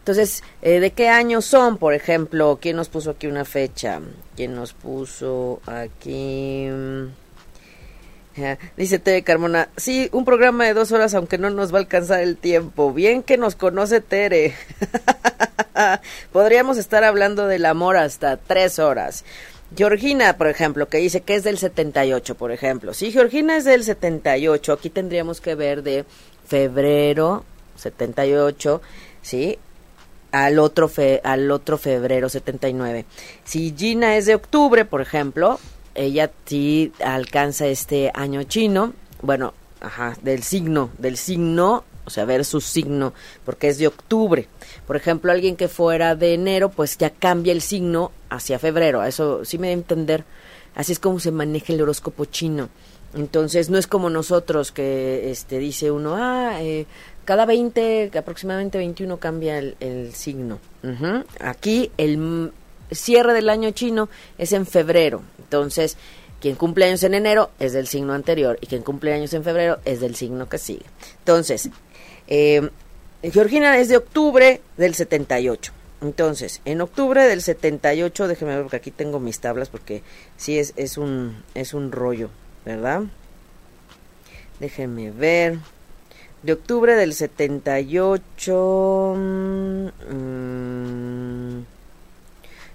Entonces, eh, ¿de qué año son, por ejemplo? ¿Quién nos puso aquí una fecha? ¿Quién nos puso aquí? Dice Tere Carmona, sí, un programa de dos horas, aunque no nos va a alcanzar el tiempo. Bien que nos conoce Tere. Podríamos estar hablando del amor hasta tres horas. Georgina, por ejemplo, que dice que es del 78, por ejemplo. Si Georgina es del 78, aquí tendríamos que ver de febrero 78, ¿sí? al otro, fe, al otro febrero 79. Si Gina es de octubre, por ejemplo, ella sí alcanza este año chino, bueno, ajá, del signo, del signo, o sea, ver su signo, porque es de octubre. Por ejemplo, alguien que fuera de enero, pues ya cambia el signo hacia febrero. Eso sí me da a entender. Así es como se maneja el horóscopo chino. Entonces, no es como nosotros que este dice uno, ah, eh, cada 20, aproximadamente 21 cambia el, signo. Aquí el cierre del año chino es en febrero. Entonces, quien cumple años en enero es del signo anterior y quien cumple años en febrero es del signo que sigue. Entonces, eh, Georgina es de octubre del 78. Entonces, en octubre del 78, déjeme ver porque aquí tengo mis tablas porque sí es, es, un, es un rollo, ¿verdad? Déjenme ver de octubre del 78. Mmm,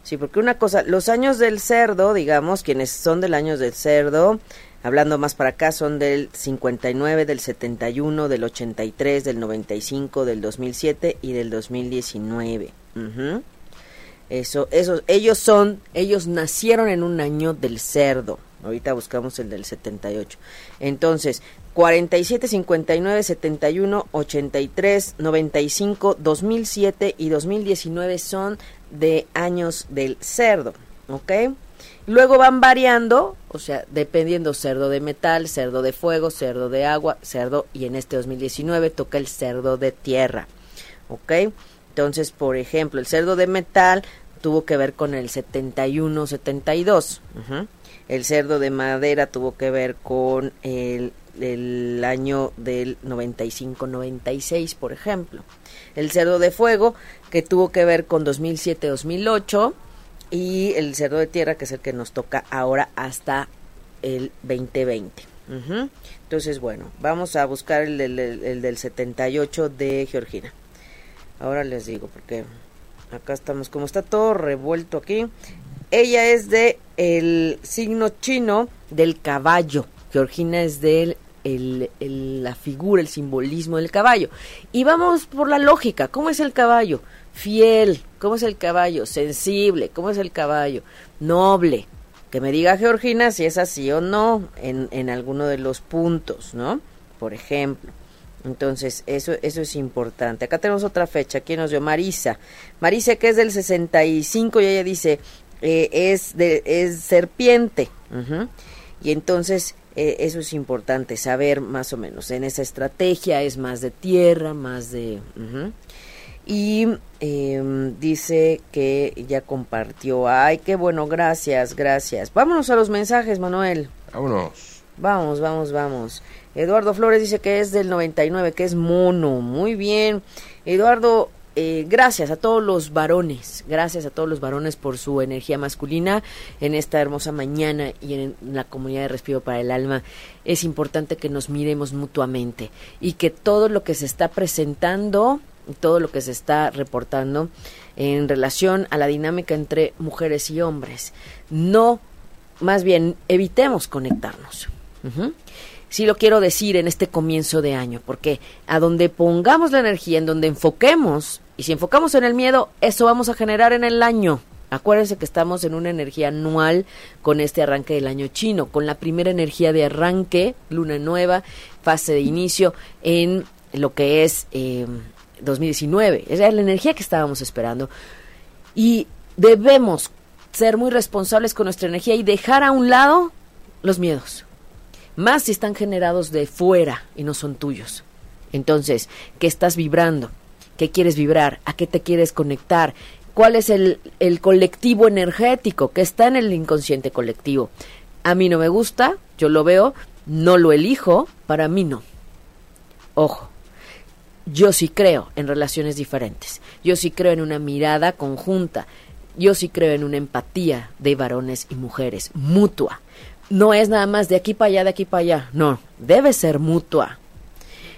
sí, porque una cosa, los años del cerdo, digamos, quienes son del año del cerdo, hablando más para acá, son del 59, del 71, del 83, del 95, del 2007 y del 2019. Eso, eso, ellos son, ellos nacieron en un año del cerdo. Ahorita buscamos el del 78. Entonces, 47, 59, 71, 83, 95, 2007 y 2019 son de años del cerdo, ¿ok? Luego van variando, o sea, dependiendo cerdo de metal, cerdo de fuego, cerdo de agua, cerdo, y en este 2019 toca el cerdo de tierra. ¿Ok? Entonces, por ejemplo, el cerdo de metal tuvo que ver con el 71-72. El cerdo de madera tuvo que ver con el, el año del 95-96, por ejemplo. El cerdo de fuego, que tuvo que ver con 2007-2008 y el cerdo de tierra, que es el que nos toca ahora hasta el 2020. Entonces, bueno, vamos a buscar el del, el del 78 de Georgina. Ahora les digo, porque acá estamos, como está todo revuelto aquí. Ella es de el signo chino del caballo. Georgina es de la figura, el simbolismo del caballo. Y vamos por la lógica. ¿Cómo es el caballo? fiel, ¿cómo es el caballo? Sensible, ¿cómo es el caballo? Noble. Que me diga Georgina si es así o no en, en alguno de los puntos, ¿no? Por ejemplo. Entonces, eso, eso es importante. Acá tenemos otra fecha. ¿Quién nos dio? Marisa. Marisa, que es del 65, y ella dice, eh, es, de, es serpiente. Y entonces, eh, eso es importante, saber más o menos. En esa estrategia es más de tierra, más de... Y em, dice que ya compartió. Ay, qué bueno, gracias, gracias. Vámonos a los mensajes, Manuel. Vámonos. Vamos, vamos, vamos. Eduardo Flores dice que es del 99, que es mono. Muy bien. Eduardo, eh, gracias a todos los varones, gracias a todos los varones por su energía masculina en esta hermosa mañana y en la comunidad de Respiro para el Alma. Es importante que nos miremos mutuamente y que todo lo que se está presentando todo lo que se está reportando en relación a la dinámica entre mujeres y hombres. No, más bien, evitemos conectarnos. Sí lo quiero decir en este comienzo de año, porque a donde pongamos la energía, en donde enfoquemos, y si enfocamos en el miedo, eso vamos a generar en el año. Acuérdense que estamos en una energía anual con este arranque del año chino, con la primera energía de arranque, luna nueva, fase de inicio en lo que es eh, 2019. Esa es la energía que estábamos esperando. Y debemos ser muy responsables con nuestra energía y dejar a un lado los miedos. Más si están generados de fuera y no son tuyos. Entonces, ¿qué estás vibrando? ¿Qué quieres vibrar? ¿A qué te quieres conectar? ¿Cuál es el, el colectivo energético que está en el inconsciente colectivo? A mí no me gusta, yo lo veo, no lo elijo, para mí no. Ojo, yo sí creo en relaciones diferentes. Yo sí creo en una mirada conjunta. Yo sí creo en una empatía de varones y mujeres, mutua. No es nada más de aquí para allá, de aquí para allá. No, debe ser mutua.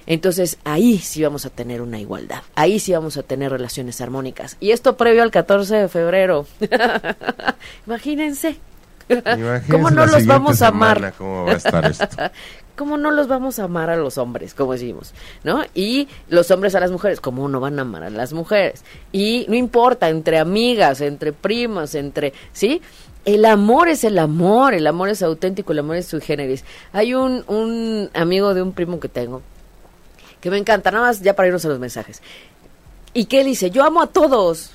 Entonces ahí sí vamos a tener una igualdad. Ahí sí vamos a tener relaciones armónicas. Y esto previo al 14 de febrero. Imagínense. ¿Cómo no los vamos a amar? ¿Cómo va a estar esto? ¿cómo no los vamos a amar a los hombres? Como decimos, ¿no? Y los hombres a las mujeres, ¿cómo no van a amar a las mujeres? Y no importa, entre amigas, entre primas, entre, ¿sí? El amor es el amor, el amor es auténtico, el amor es su generis. Hay un, un amigo de un primo que tengo, que me encanta, nada más ya para irnos a los mensajes. Y que él dice, yo amo a todos,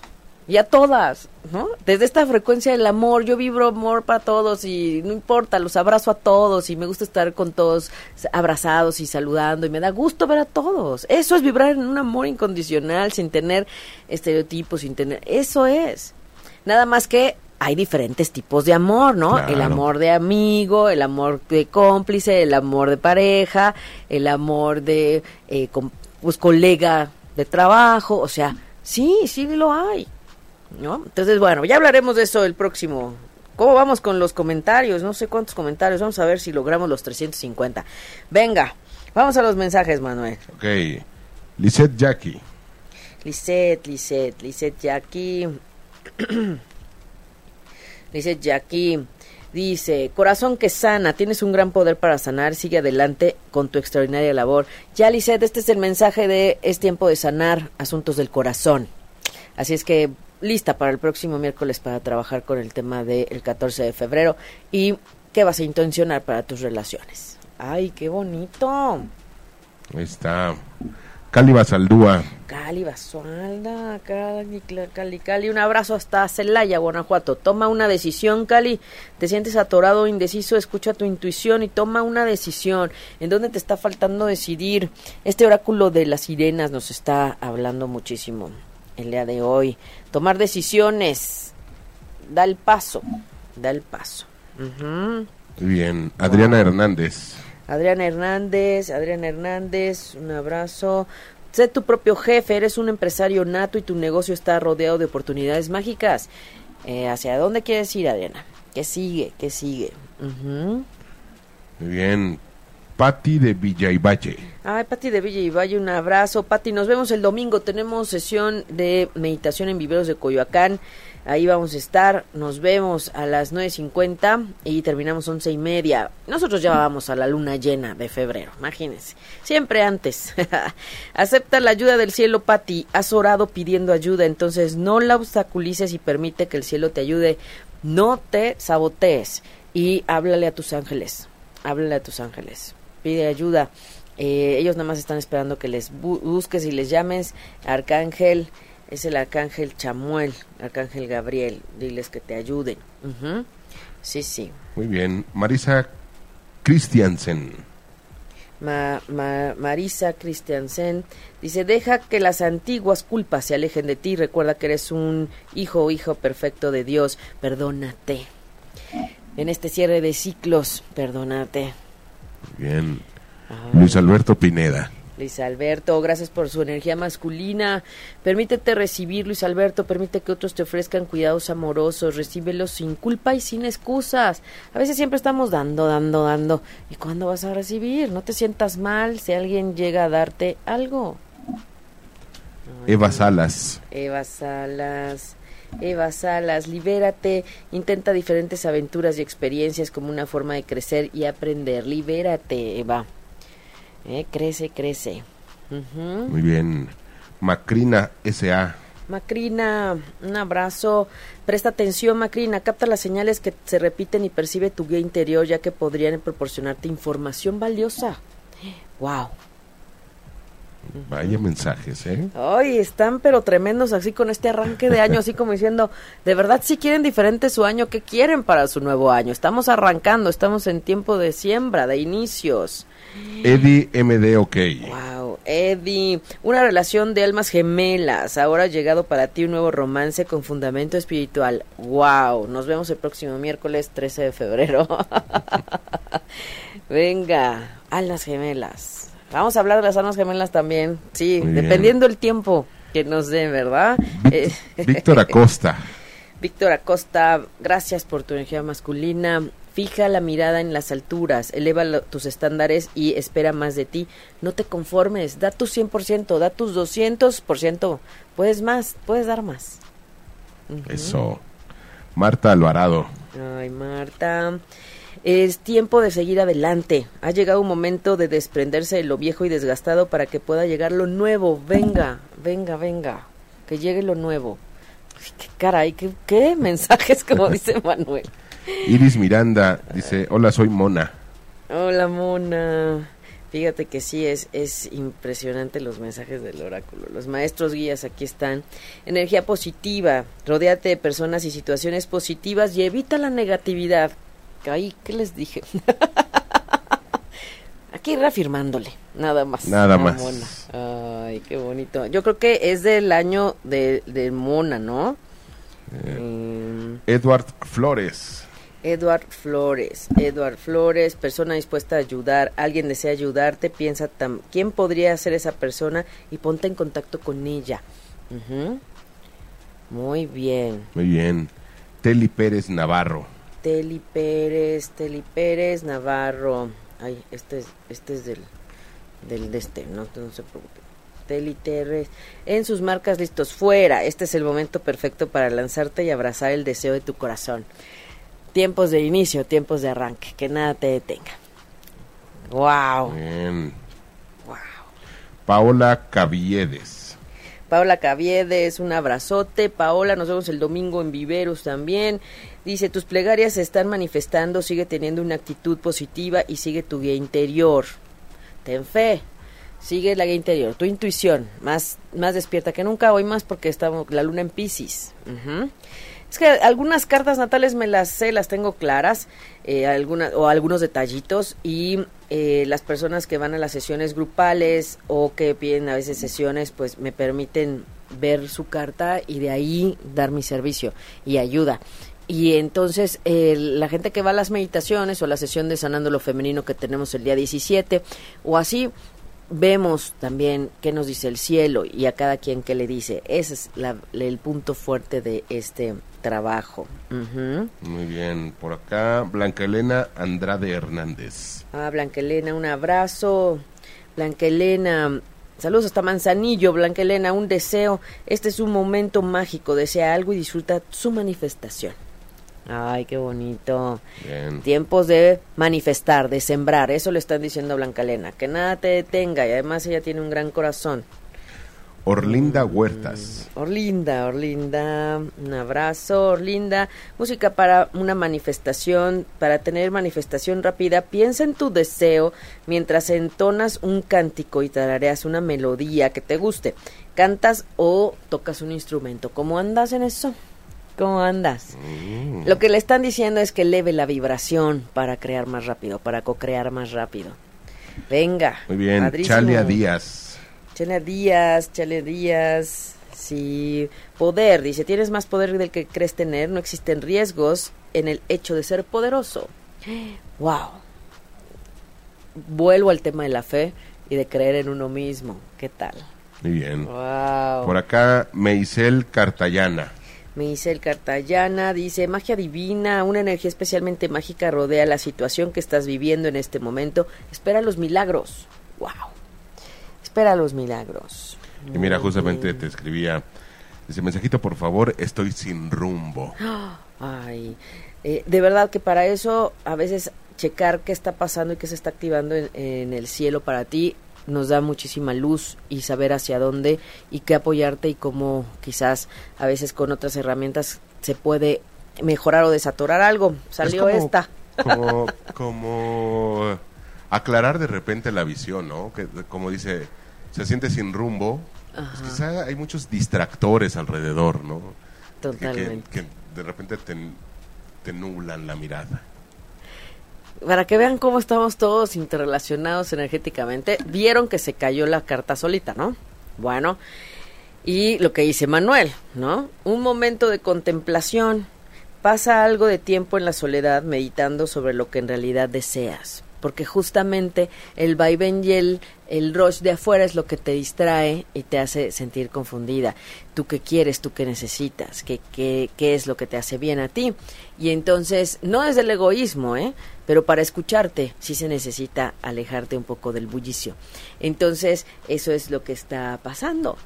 y a todas, ¿no? Desde esta frecuencia del amor, yo vibro amor para todos y no importa, los abrazo a todos y me gusta estar con todos abrazados y saludando y me da gusto ver a todos. Eso es vibrar en un amor incondicional, sin tener estereotipos, sin tener... Eso es. Nada más que hay diferentes tipos de amor, ¿no? El amor de amigo, el amor de cómplice, el amor de pareja, el amor de eh, pues colega de trabajo, o sea, sí, sí lo hay. ¿no? Entonces, bueno, ya hablaremos de eso el próximo. ¿Cómo vamos con los comentarios? No sé cuántos comentarios. Vamos a ver si logramos los 350. Venga, vamos a los mensajes, Manuel. Ok. Lisette Jackie. Lisette, Lisette, Lisette Jackie. Lisette Jackie. Dice, corazón que sana, tienes un gran poder para sanar, sigue adelante con tu extraordinaria labor. Ya, Lisette, este es el mensaje de Es tiempo de sanar asuntos del corazón. Así es que lista para el próximo miércoles para trabajar con el tema del 14 de febrero y qué vas a intencionar para tus relaciones. Ay, qué bonito. Ahí está. Cali Basaldúa. Cali Basualda, Cali, Cali, Cali. Un abrazo hasta Celaya, Guanajuato. Toma una decisión, Cali. Te sientes atorado o indeciso, escucha tu intuición y toma una decisión. ¿En dónde te está faltando decidir? Este oráculo de las sirenas nos está hablando muchísimo el día de hoy. Tomar decisiones. Da el paso, da el paso. Muy bien. Adriana Hernández. Adriana Hernández, Adriana Hernández, un abrazo. Sé tu propio jefe, eres un empresario nato y tu negocio está rodeado de oportunidades mágicas. Eh, ¿Hacia dónde quieres ir, Adriana? ¿Qué sigue? ¿Qué sigue? Muy bien. Patti de Villaivalle. Ay, Pati de Villa y Valle, un abrazo. Pati, nos vemos el domingo. Tenemos sesión de meditación en Viveros de Coyoacán. Ahí vamos a estar. Nos vemos a las 9.50 y terminamos once y media. Nosotros ya vamos a la luna llena de febrero, imagínense. Siempre antes. Acepta la ayuda del cielo, Pati. Has orado pidiendo ayuda, entonces no la obstaculices y permite que el cielo te ayude. No te sabotees y háblale a tus ángeles. Háblale a tus ángeles. Pide ayuda. Eh, ellos nada más están esperando que les bu- busques y les llames. Arcángel, es el arcángel Chamuel, arcángel Gabriel. Diles que te ayuden. Sí, sí. Muy bien. Marisa Christiansen. Ma- Ma- Marisa Christiansen dice, deja que las antiguas culpas se alejen de ti, recuerda que eres un hijo o hijo perfecto de Dios, perdónate. En este cierre de ciclos, perdónate. Muy bien. Luis Alberto Pineda. Luis Alberto, gracias por su energía masculina. Permítete recibir, Luis Alberto, permite que otros te ofrezcan cuidados amorosos, recíbelos sin culpa y sin excusas. A veces siempre estamos dando, dando, dando. ¿Y cuándo vas a recibir? No te sientas mal si alguien llega a darte algo. Eva Salas. Eva Salas. Eva Salas, libérate, intenta diferentes aventuras y experiencias como una forma de crecer y aprender. Libérate, Eva. Eh, crece, crece. Muy bien. Macrina S.A. Macrina, un abrazo. Presta atención, Macrina. Capta las señales que se repiten y percibe tu guía interior, ya que podrían proporcionarte información valiosa. Wow. Vaya mensajes, ¿eh? Ay, están pero tremendos así con este arranque de año, así como diciendo, de verdad si quieren diferente su año, ¿qué quieren para su nuevo año? Estamos arrancando, estamos en tiempo de siembra, de inicios. Eddie MD OK. Wow, Eddie, una relación de almas gemelas. Ahora ha llegado para ti un nuevo romance con fundamento espiritual. Wow, nos vemos el próximo miércoles 13 de febrero. Venga, almas gemelas. Vamos a hablar de las almas gemelas también. Sí, Muy bien. dependiendo el tiempo que nos den, ¿verdad? Eh, Víctor Acosta. Víctor Acosta, gracias por tu energía masculina. Fija la mirada en las alturas, eleva lo- tus estándares y espera más de ti. No te conformes, da tu 100%, da tus 200%. Puedes más, puedes dar más. Eso. Marta Alvarado. Ay, Marta. Es tiempo de seguir adelante. Ha llegado un momento de desprenderse de lo viejo y desgastado para que pueda llegar lo nuevo. Venga, venga, venga. Que llegue lo nuevo. Ay, qué caray, qué, qué mensajes, como dice Manuel. Iris Miranda dice, hola, soy Mona. Hola, Mona. Fíjate que sí, es, es impresionante los mensajes del oráculo. Los maestros guías aquí están. Energía positiva. Rodéate de personas y situaciones positivas y evita la negatividad. Ay, ¿qué les dije? Aquí reafirmándole, nada más. Nada a más. Mona. Ay, qué bonito. Yo creo que es del año de, de Mona, ¿no? Mm. Edward Flores. Edward Flores, Edward Flores, persona dispuesta a ayudar, alguien desea ayudarte, piensa tam- quién podría ser esa persona y ponte en contacto con ella. Muy bien. Muy bien. Teli Pérez Navarro. Teli Pérez, Teli Pérez Navarro. Ay, este es, este es del, del de este, no, no se preocupe. Teli Pérez. En sus marcas listos, fuera. Este es el momento perfecto para lanzarte y abrazar el deseo de tu corazón. Tiempos de inicio, tiempos de arranque, que nada te detenga. Wow, Bien. wow. Paola Caviedes. Paola Caviedes, un abrazote. Paola, nos vemos el domingo en Viveros también. Dice, tus plegarias se están manifestando, sigue teniendo una actitud positiva y sigue tu guía interior. Ten fe, Sigue la guía interior, tu intuición, más, más despierta que nunca, hoy más porque estamos la luna en Pisces. Es que algunas cartas natales me las sé, las tengo claras, eh, algunas, o algunos detallitos, y eh, las personas que van a las sesiones grupales o que piden a veces sesiones, pues me permiten ver su carta y de ahí dar mi servicio y ayuda. Y entonces la gente que va a las meditaciones o la sesión de Sanando lo Femenino que tenemos el día 17 o así, vemos también qué nos dice el cielo y a cada quien qué le dice. Ese es el punto fuerte de este trabajo. Muy bien, por acá Blanca Elena Andrade Hernández. Ah, Blanca Elena, un abrazo. Blanca Elena, saludos hasta Manzanillo, Blanca Elena, un deseo. Este es un momento mágico, desea algo y disfruta su manifestación. Ay, qué bonito. Tiempos de manifestar, de sembrar. Eso le están diciendo a Blanca Elena. Que nada te detenga. Y además ella tiene un gran corazón. Orlinda Huertas. Mm, Orlinda, Orlinda, un abrazo, Orlinda. Música para una manifestación, para tener manifestación rápida. Piensa en tu deseo mientras entonas un cántico y tarareas una melodía que te guste. Cantas o tocas un instrumento. ¿Cómo andas en eso? ¿Cómo andas? Mm. Lo que le están diciendo es que eleve la vibración para crear más rápido, para co-crear más rápido. Venga. Muy bien, Chalia Díaz. Chalia Díaz, Chalia Díaz. Sí, poder, dice, tienes más poder del que crees tener, no existen riesgos en el hecho de ser poderoso. Wow. Vuelvo al tema de la fe y de creer en uno mismo. ¿Qué tal? Muy bien. Wow. Por acá, Meisel Cartayana. Me el Cartayana, dice, magia divina, una energía especialmente mágica rodea la situación que estás viviendo en este momento. Espera los milagros. Wow. Espera los milagros. Y mira, justamente te escribía, dice, mensajito, por favor, estoy sin rumbo. Ay, eh, de verdad que para eso a veces checar qué está pasando y qué se está activando en el cielo para ti nos da muchísima luz y saber hacia dónde y qué apoyarte y cómo quizás a veces con otras herramientas se puede mejorar o desatorar algo. Salió esta. Como, aclarar de repente la visión, ¿no? Que como dice, se siente sin rumbo. Pues quizá hay muchos distractores alrededor, ¿no? Totalmente. Que, de repente te, te nublan la mirada para que vean cómo estamos todos interrelacionados energéticamente, vieron que se cayó la carta solita, ¿no? Bueno, y lo que dice Manuel, ¿no? Un momento de contemplación, pasa algo de tiempo en la soledad meditando sobre lo que en realidad deseas porque justamente el vaivén y el, el rush de afuera es lo que te distrae y te hace sentir confundida. Tú qué quieres, tú qué necesitas, qué, qué, qué es lo que te hace bien a ti. Y entonces, no es el egoísmo, ¿eh? pero para escucharte sí se necesita alejarte un poco del bullicio. Entonces, eso es lo que está pasando.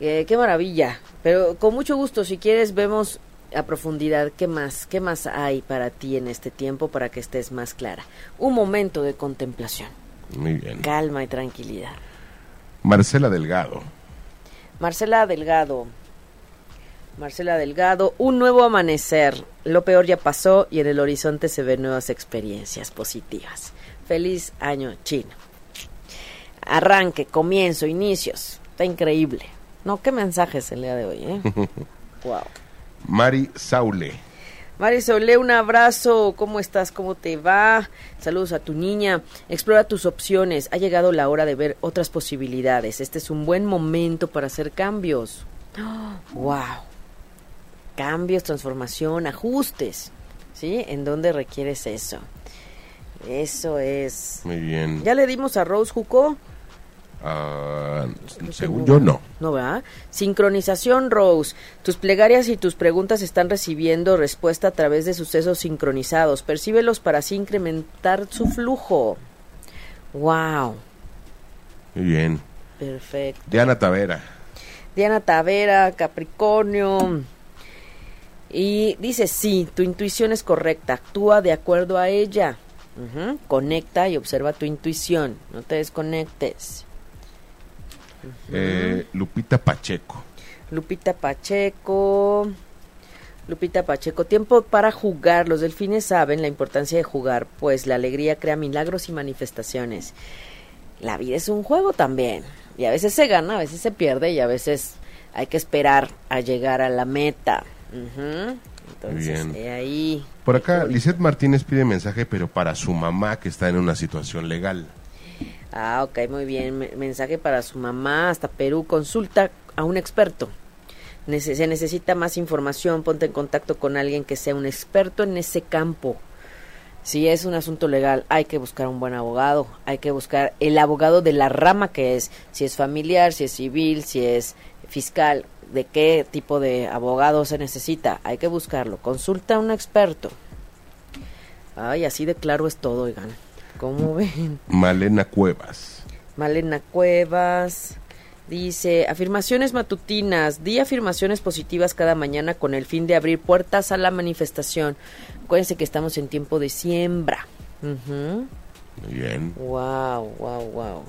Eh, qué maravilla. Pero con mucho gusto, si quieres, vemos a profundidad qué más, qué más hay para ti en este tiempo para que estés más clara. Un momento de contemplación. Muy bien. Calma y tranquilidad. Marcela Delgado. Marcela Delgado. Marcela Delgado, un nuevo amanecer. Lo peor ya pasó y en el horizonte se ven nuevas experiencias positivas. Feliz año chino. Arranque, comienzo, inicios. Está increíble. No, qué mensajes el día de hoy, ¿eh? wow. Mari Saule. Mari Saule, un abrazo. ¿Cómo estás? ¿Cómo te va? Saludos a tu niña. Explora tus opciones. Ha llegado la hora de ver otras posibilidades. Este es un buen momento para hacer cambios. ¡Wow! Cambios, transformación, ajustes. ¿Sí? ¿En dónde requieres eso? Eso es. Muy bien. ¿Ya le dimos a Rose Juco? Ah, según yo, no. No, ¿verdad? Sincronización, Rose. Tus plegarias y tus preguntas están recibiendo respuesta a través de sucesos sincronizados. Percíbelos para así incrementar su flujo. ¡Wow! Muy bien. Perfecto. Diana Tavera. Diana Tavera, Capricornio. Y dice, sí, tu intuición es correcta, actúa de acuerdo a ella. Conecta y observa tu intuición, no te desconectes. Eh, Lupita Pacheco. Lupita Pacheco. Lupita Pacheco, tiempo para jugar. Los delfines saben la importancia de jugar, pues la alegría crea milagros y manifestaciones. la vida es un juego también. Y a veces se gana, a veces se pierde y a veces hay que esperar a llegar a la meta. Entonces, Bien. he ahí. Por acá, Lisette Martínez pide mensaje, pero para su mamá que está en una situación legal. Ah, ok, muy bien. Me- mensaje para su mamá hasta Perú. Consulta a un experto. Se necesita más información. Ponte en contacto con alguien que sea un experto en ese campo. Si es un asunto legal, hay que buscar un buen abogado. Hay que buscar el abogado de la rama que es. Si es familiar, si es civil, si es fiscal. De qué tipo de abogado se necesita. Hay que buscarlo. Consulta a un experto. Ay, así de claro es todo, oigan. ¿Cómo ven? Malena Cuevas. Malena Cuevas dice, afirmaciones matutinas, di afirmaciones positivas cada mañana con el fin de abrir puertas a la manifestación. Acuérdense que estamos en tiempo de siembra. Muy bien. Wow, wow, wow.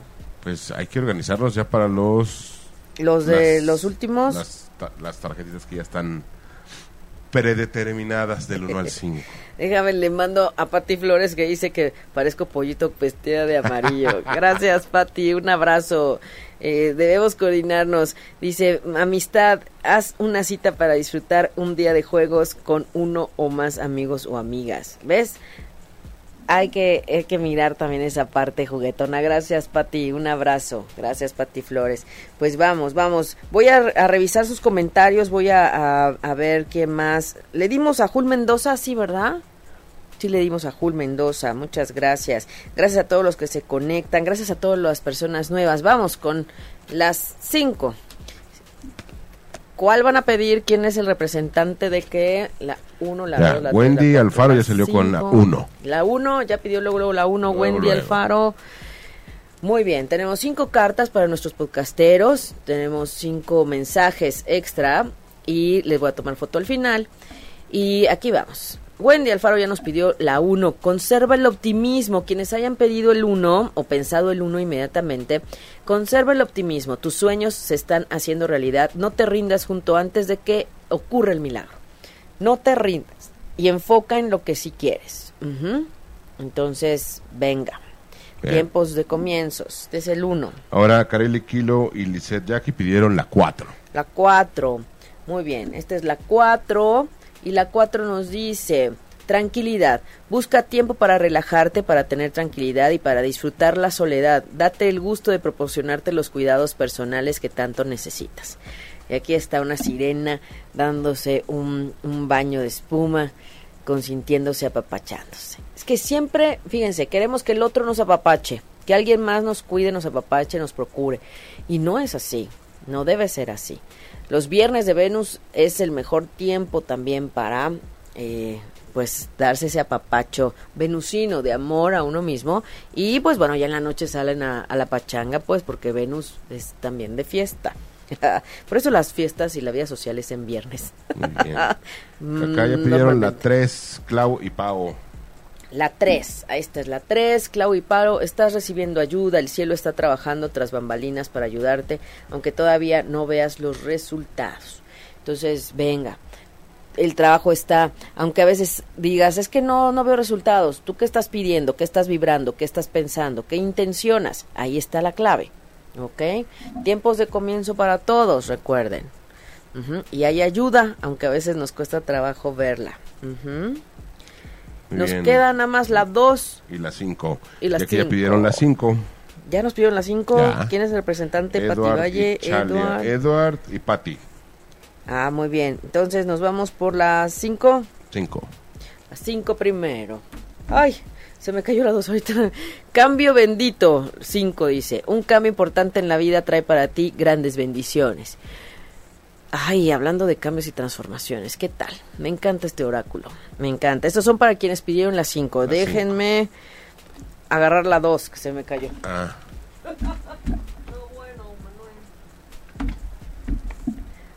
Pues hay que organizarnos ya para los... Los de las- los últimos, Las, ta- las tarjetitas que ya están predeterminadas del 1 al 5. déjame, le mando a Pati Flores que dice que parezco pollito vestida de amarillo. Gracias, Pati, un abrazo. Eh, debemos coordinarnos. Dice, amistad, haz una cita para disfrutar un día de juegos con uno o más amigos o amigas. ¿Ves? Hay que, hay que mirar también esa parte juguetona. Gracias, Pati. Un abrazo. Gracias, Pati Flores. Pues vamos, vamos. Voy a, revisar sus comentarios. Voy a, a, ver quién más. Le dimos a Jul Mendoza, sí, ¿verdad? Sí, le dimos a Jul Mendoza. Muchas gracias. Gracias a todos los que se conectan. Gracias a todas las personas nuevas. Vamos con las cinco. ¿Cuál van a pedir? ¿Quién es el representante de qué? La 1, la Ya, 2, la 3, Wendy la Alfaro ya la salió con la cinco. uno. La 1, ya pidió luego, luego la 1, Luego, Wendy luego. Alfaro. Muy bien, tenemos cinco cartas para nuestros podcasteros, tenemos cinco mensajes extra y les voy a tomar foto al final. Y aquí vamos. Wendy Alfaro ya nos pidió la 1. Conserva el optimismo. Quienes hayan pedido el 1 o pensado el 1 inmediatamente, conserva el optimismo. Tus sueños se están haciendo realidad. No te rindas junto antes de que ocurra el milagro. No te rindas y enfoca en lo que sí quieres. Entonces, venga. Bien. Tiempos de comienzos. Este es el 1. Ahora Kareli Kilo y Lisette Jackie pidieron la 4. La 4. Muy bien, esta es la 4. Y la 4 nos dice, tranquilidad. Busca tiempo para relajarte, para tener tranquilidad y para disfrutar la soledad. Date el gusto de proporcionarte los cuidados personales que tanto necesitas. Y aquí está una sirena dándose un, un baño de espuma, consintiéndose, apapachándose. Es que siempre, fíjense, queremos que el otro nos apapache, que alguien más nos cuide, nos apapache, nos procure. Y no es así, no debe ser así. Los viernes de Venus es el mejor tiempo también para, eh, pues, darse ese apapacho venusino de amor a uno mismo. Y pues bueno, ya en la noche salen a, a la pachanga, pues, porque Venus es también de fiesta. Por eso las fiestas y la vida social es en viernes. Muy bien. Acá ya Mm, pidieron la normalmente. 3, Clau y Pau. La 3, esta es la 3, Clau y Paro, estás recibiendo ayuda, el cielo está trabajando tras bambalinas para ayudarte, aunque todavía no veas los resultados. Entonces, venga, el trabajo está, aunque a veces digas, es que no, no veo resultados, ¿tú qué estás pidiendo? ¿Qué estás vibrando? ¿Qué estás pensando? ¿Qué intencionas? Ahí está la clave, ¿ok? Tiempos de comienzo para todos, recuerden. Y hay ayuda, aunque a veces nos cuesta trabajo verla. Muy Nos bien. queda nada más la 2. Y la 5. Y las ya cinco. pidieron la 5. Ya nos pidieron la 5. Ya. ¿Quién es el representante? Pati Valle. Edward. Edward y Patty. Ah, muy bien. Entonces nos vamos por la 5. 5. La 5 primero. Ay, se me cayó la 2 ahorita. Cambio bendito. 5 dice. Un cambio importante en la vida trae para ti grandes bendiciones. Ay, hablando de cambios y transformaciones, ¿qué tal? Me encanta este oráculo. Me encanta. Estos son para quienes pidieron la 5. La Déjenme agarrar la 2, que se me cayó. Ah,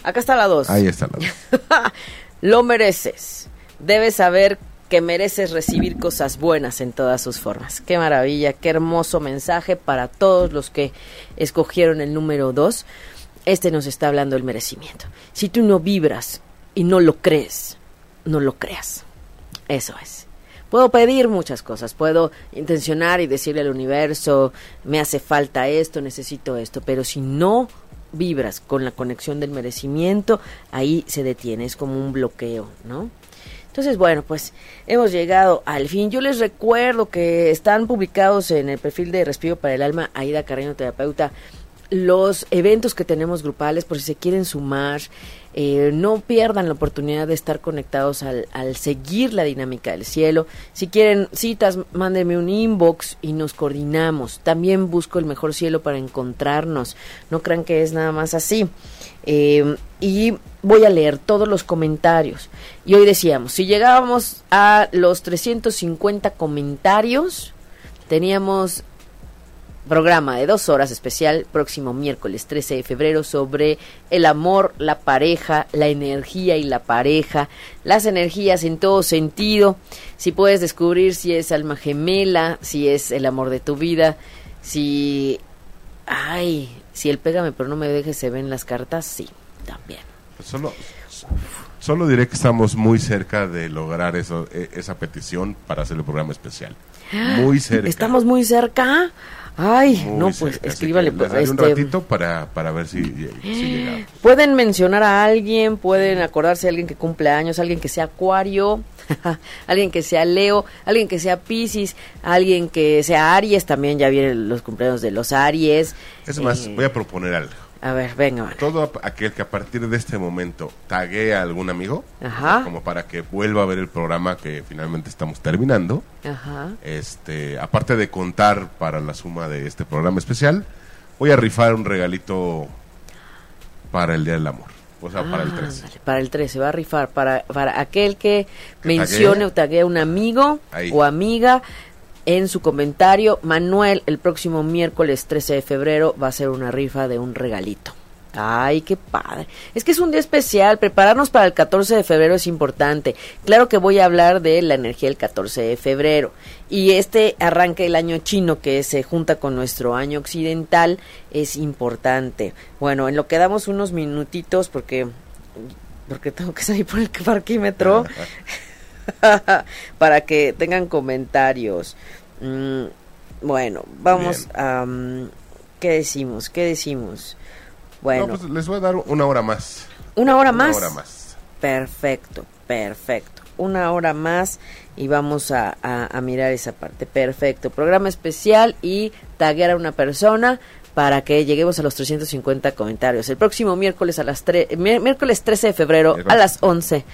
Acá está la 2. ahí está la 2. Lo mereces. Debes saber que mereces recibir cosas buenas en todas sus formas. Qué maravilla, qué hermoso mensaje para todos los que escogieron el número 2. Este nos está hablando del merecimiento. Si tú no vibras y no lo crees, no lo creas. Eso es. Puedo pedir muchas cosas, puedo intencionar y decirle al universo, me hace falta esto, necesito esto, pero si no vibras con la conexión del merecimiento, ahí se detiene, es como un bloqueo, ¿no? Entonces, bueno, pues hemos llegado al fin. Yo les recuerdo que están publicados en el perfil de Respiro para el Alma, Aida Carreño Terapeuta, los eventos que tenemos grupales, por si se quieren sumar, eh, no pierdan la oportunidad de estar conectados al, al, seguir la dinámica del cielo. Si quieren citas, mándenme un inbox y nos coordinamos. También busco el mejor cielo para encontrarnos. No crean que es nada más así. Eh, y voy a leer todos los comentarios. Y hoy decíamos, si llegábamos a los 350 comentarios, teníamos programa de dos horas especial próximo miércoles 13 de febrero sobre el amor, la pareja, la energía y la pareja, las energías en todo sentido, si puedes descubrir si es alma gemela, si es el amor de tu vida, si... Ay, si el pégame pero no me dejes se ven las cartas, sí, también. Solo, solo diré que estamos muy cerca de lograr eso, e, esa petición para hacer el programa especial. Muy cerca. Estamos muy cerca. Ay, Muy no, pues cerca, escríbale. Pues, este, un ratito para, para ver si, si llegamos. Pueden mencionar a alguien, pueden acordarse de alguien que cumple años, alguien que sea Acuario, alguien que sea Leo, alguien que sea Pisces, alguien que sea Aries, también ya vienen los cumpleaños de los Aries. Es más, eh, voy a proponer algo. A ver, venga. Todo aquel que a partir de este momento tague a algún amigo, Ajá. como para que vuelva a ver el programa que finalmente estamos terminando. Ajá. Este, aparte de contar para la suma de este programa especial, voy a rifar un regalito para el Día del Amor. O sea, ah, para el 13. Vale, para el 13, va a rifar para, para aquel que, que mencione o tague a un amigo Ahí. o amiga en su comentario. Manuel, el próximo miércoles 13 de febrero va a ser una rifa de un regalito. Ay, qué padre. Es que es un día especial. Prepararnos para el 14 de febrero es importante. Claro que voy a hablar de la energía del 14 de febrero. Y este arranque del año chino que se junta con nuestro año occidental es importante. Bueno, en lo que damos unos minutitos porque porque tengo que salir por el parquímetro para que tengan comentarios. Mm, bueno, vamos a... Um, ¿Qué decimos? ¿Qué decimos? Bueno. No, pues les voy a dar una hora más. ¿Una hora más? Una hora más. Perfecto, perfecto. Una hora más y vamos a, a, a mirar esa parte. Perfecto. Programa especial y taguear a una persona para que lleguemos a los 350 comentarios. El próximo miércoles a las tre miércoles 13 de febrero a las 11.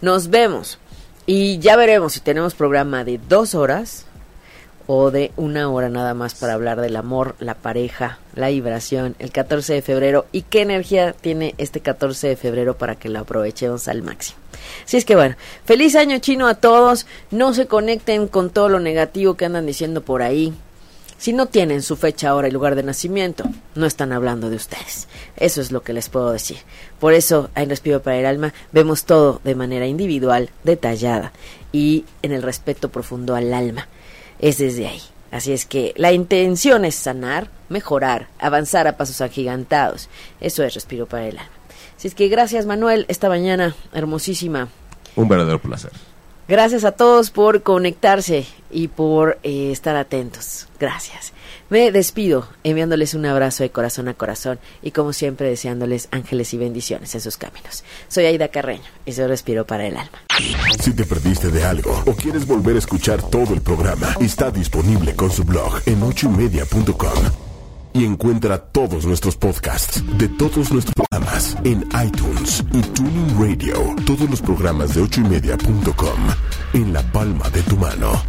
Nos vemos. Y ya veremos si tenemos programa de dos horas o de una hora nada más para hablar del amor, la pareja, la vibración, el 14 de febrero y qué energía tiene este 14 de febrero para que lo aprovechemos al máximo. Así es que bueno, feliz año chino a todos, no se conecten con todo lo negativo que andan diciendo por ahí. Si no tienen su fecha, hora y lugar de nacimiento, no están hablando de ustedes. Eso es lo que les puedo decir. Por eso, en Respiro para el Alma, vemos todo de manera individual, detallada y en el respeto profundo al alma es desde ahí. Así es que la intención es sanar, mejorar, avanzar a pasos agigantados. Eso es respiro para el alma. Así es que gracias Manuel, esta mañana hermosísima. Un verdadero placer. Gracias a todos por conectarse y por eh, estar atentos. Gracias. Me despido enviándoles un abrazo de corazón a corazón y como siempre deseándoles ángeles y bendiciones en sus caminos. Soy Aida Carreño y soy Respiro para el Alma. Si te perdiste de algo o quieres volver a escuchar todo el programa, está disponible con su blog en ochoymedia.com y encuentra todos nuestros podcasts de todos nuestros programas en iTunes y Tuning Radio. Todos los programas de ochoymedia.com en la palma de tu mano.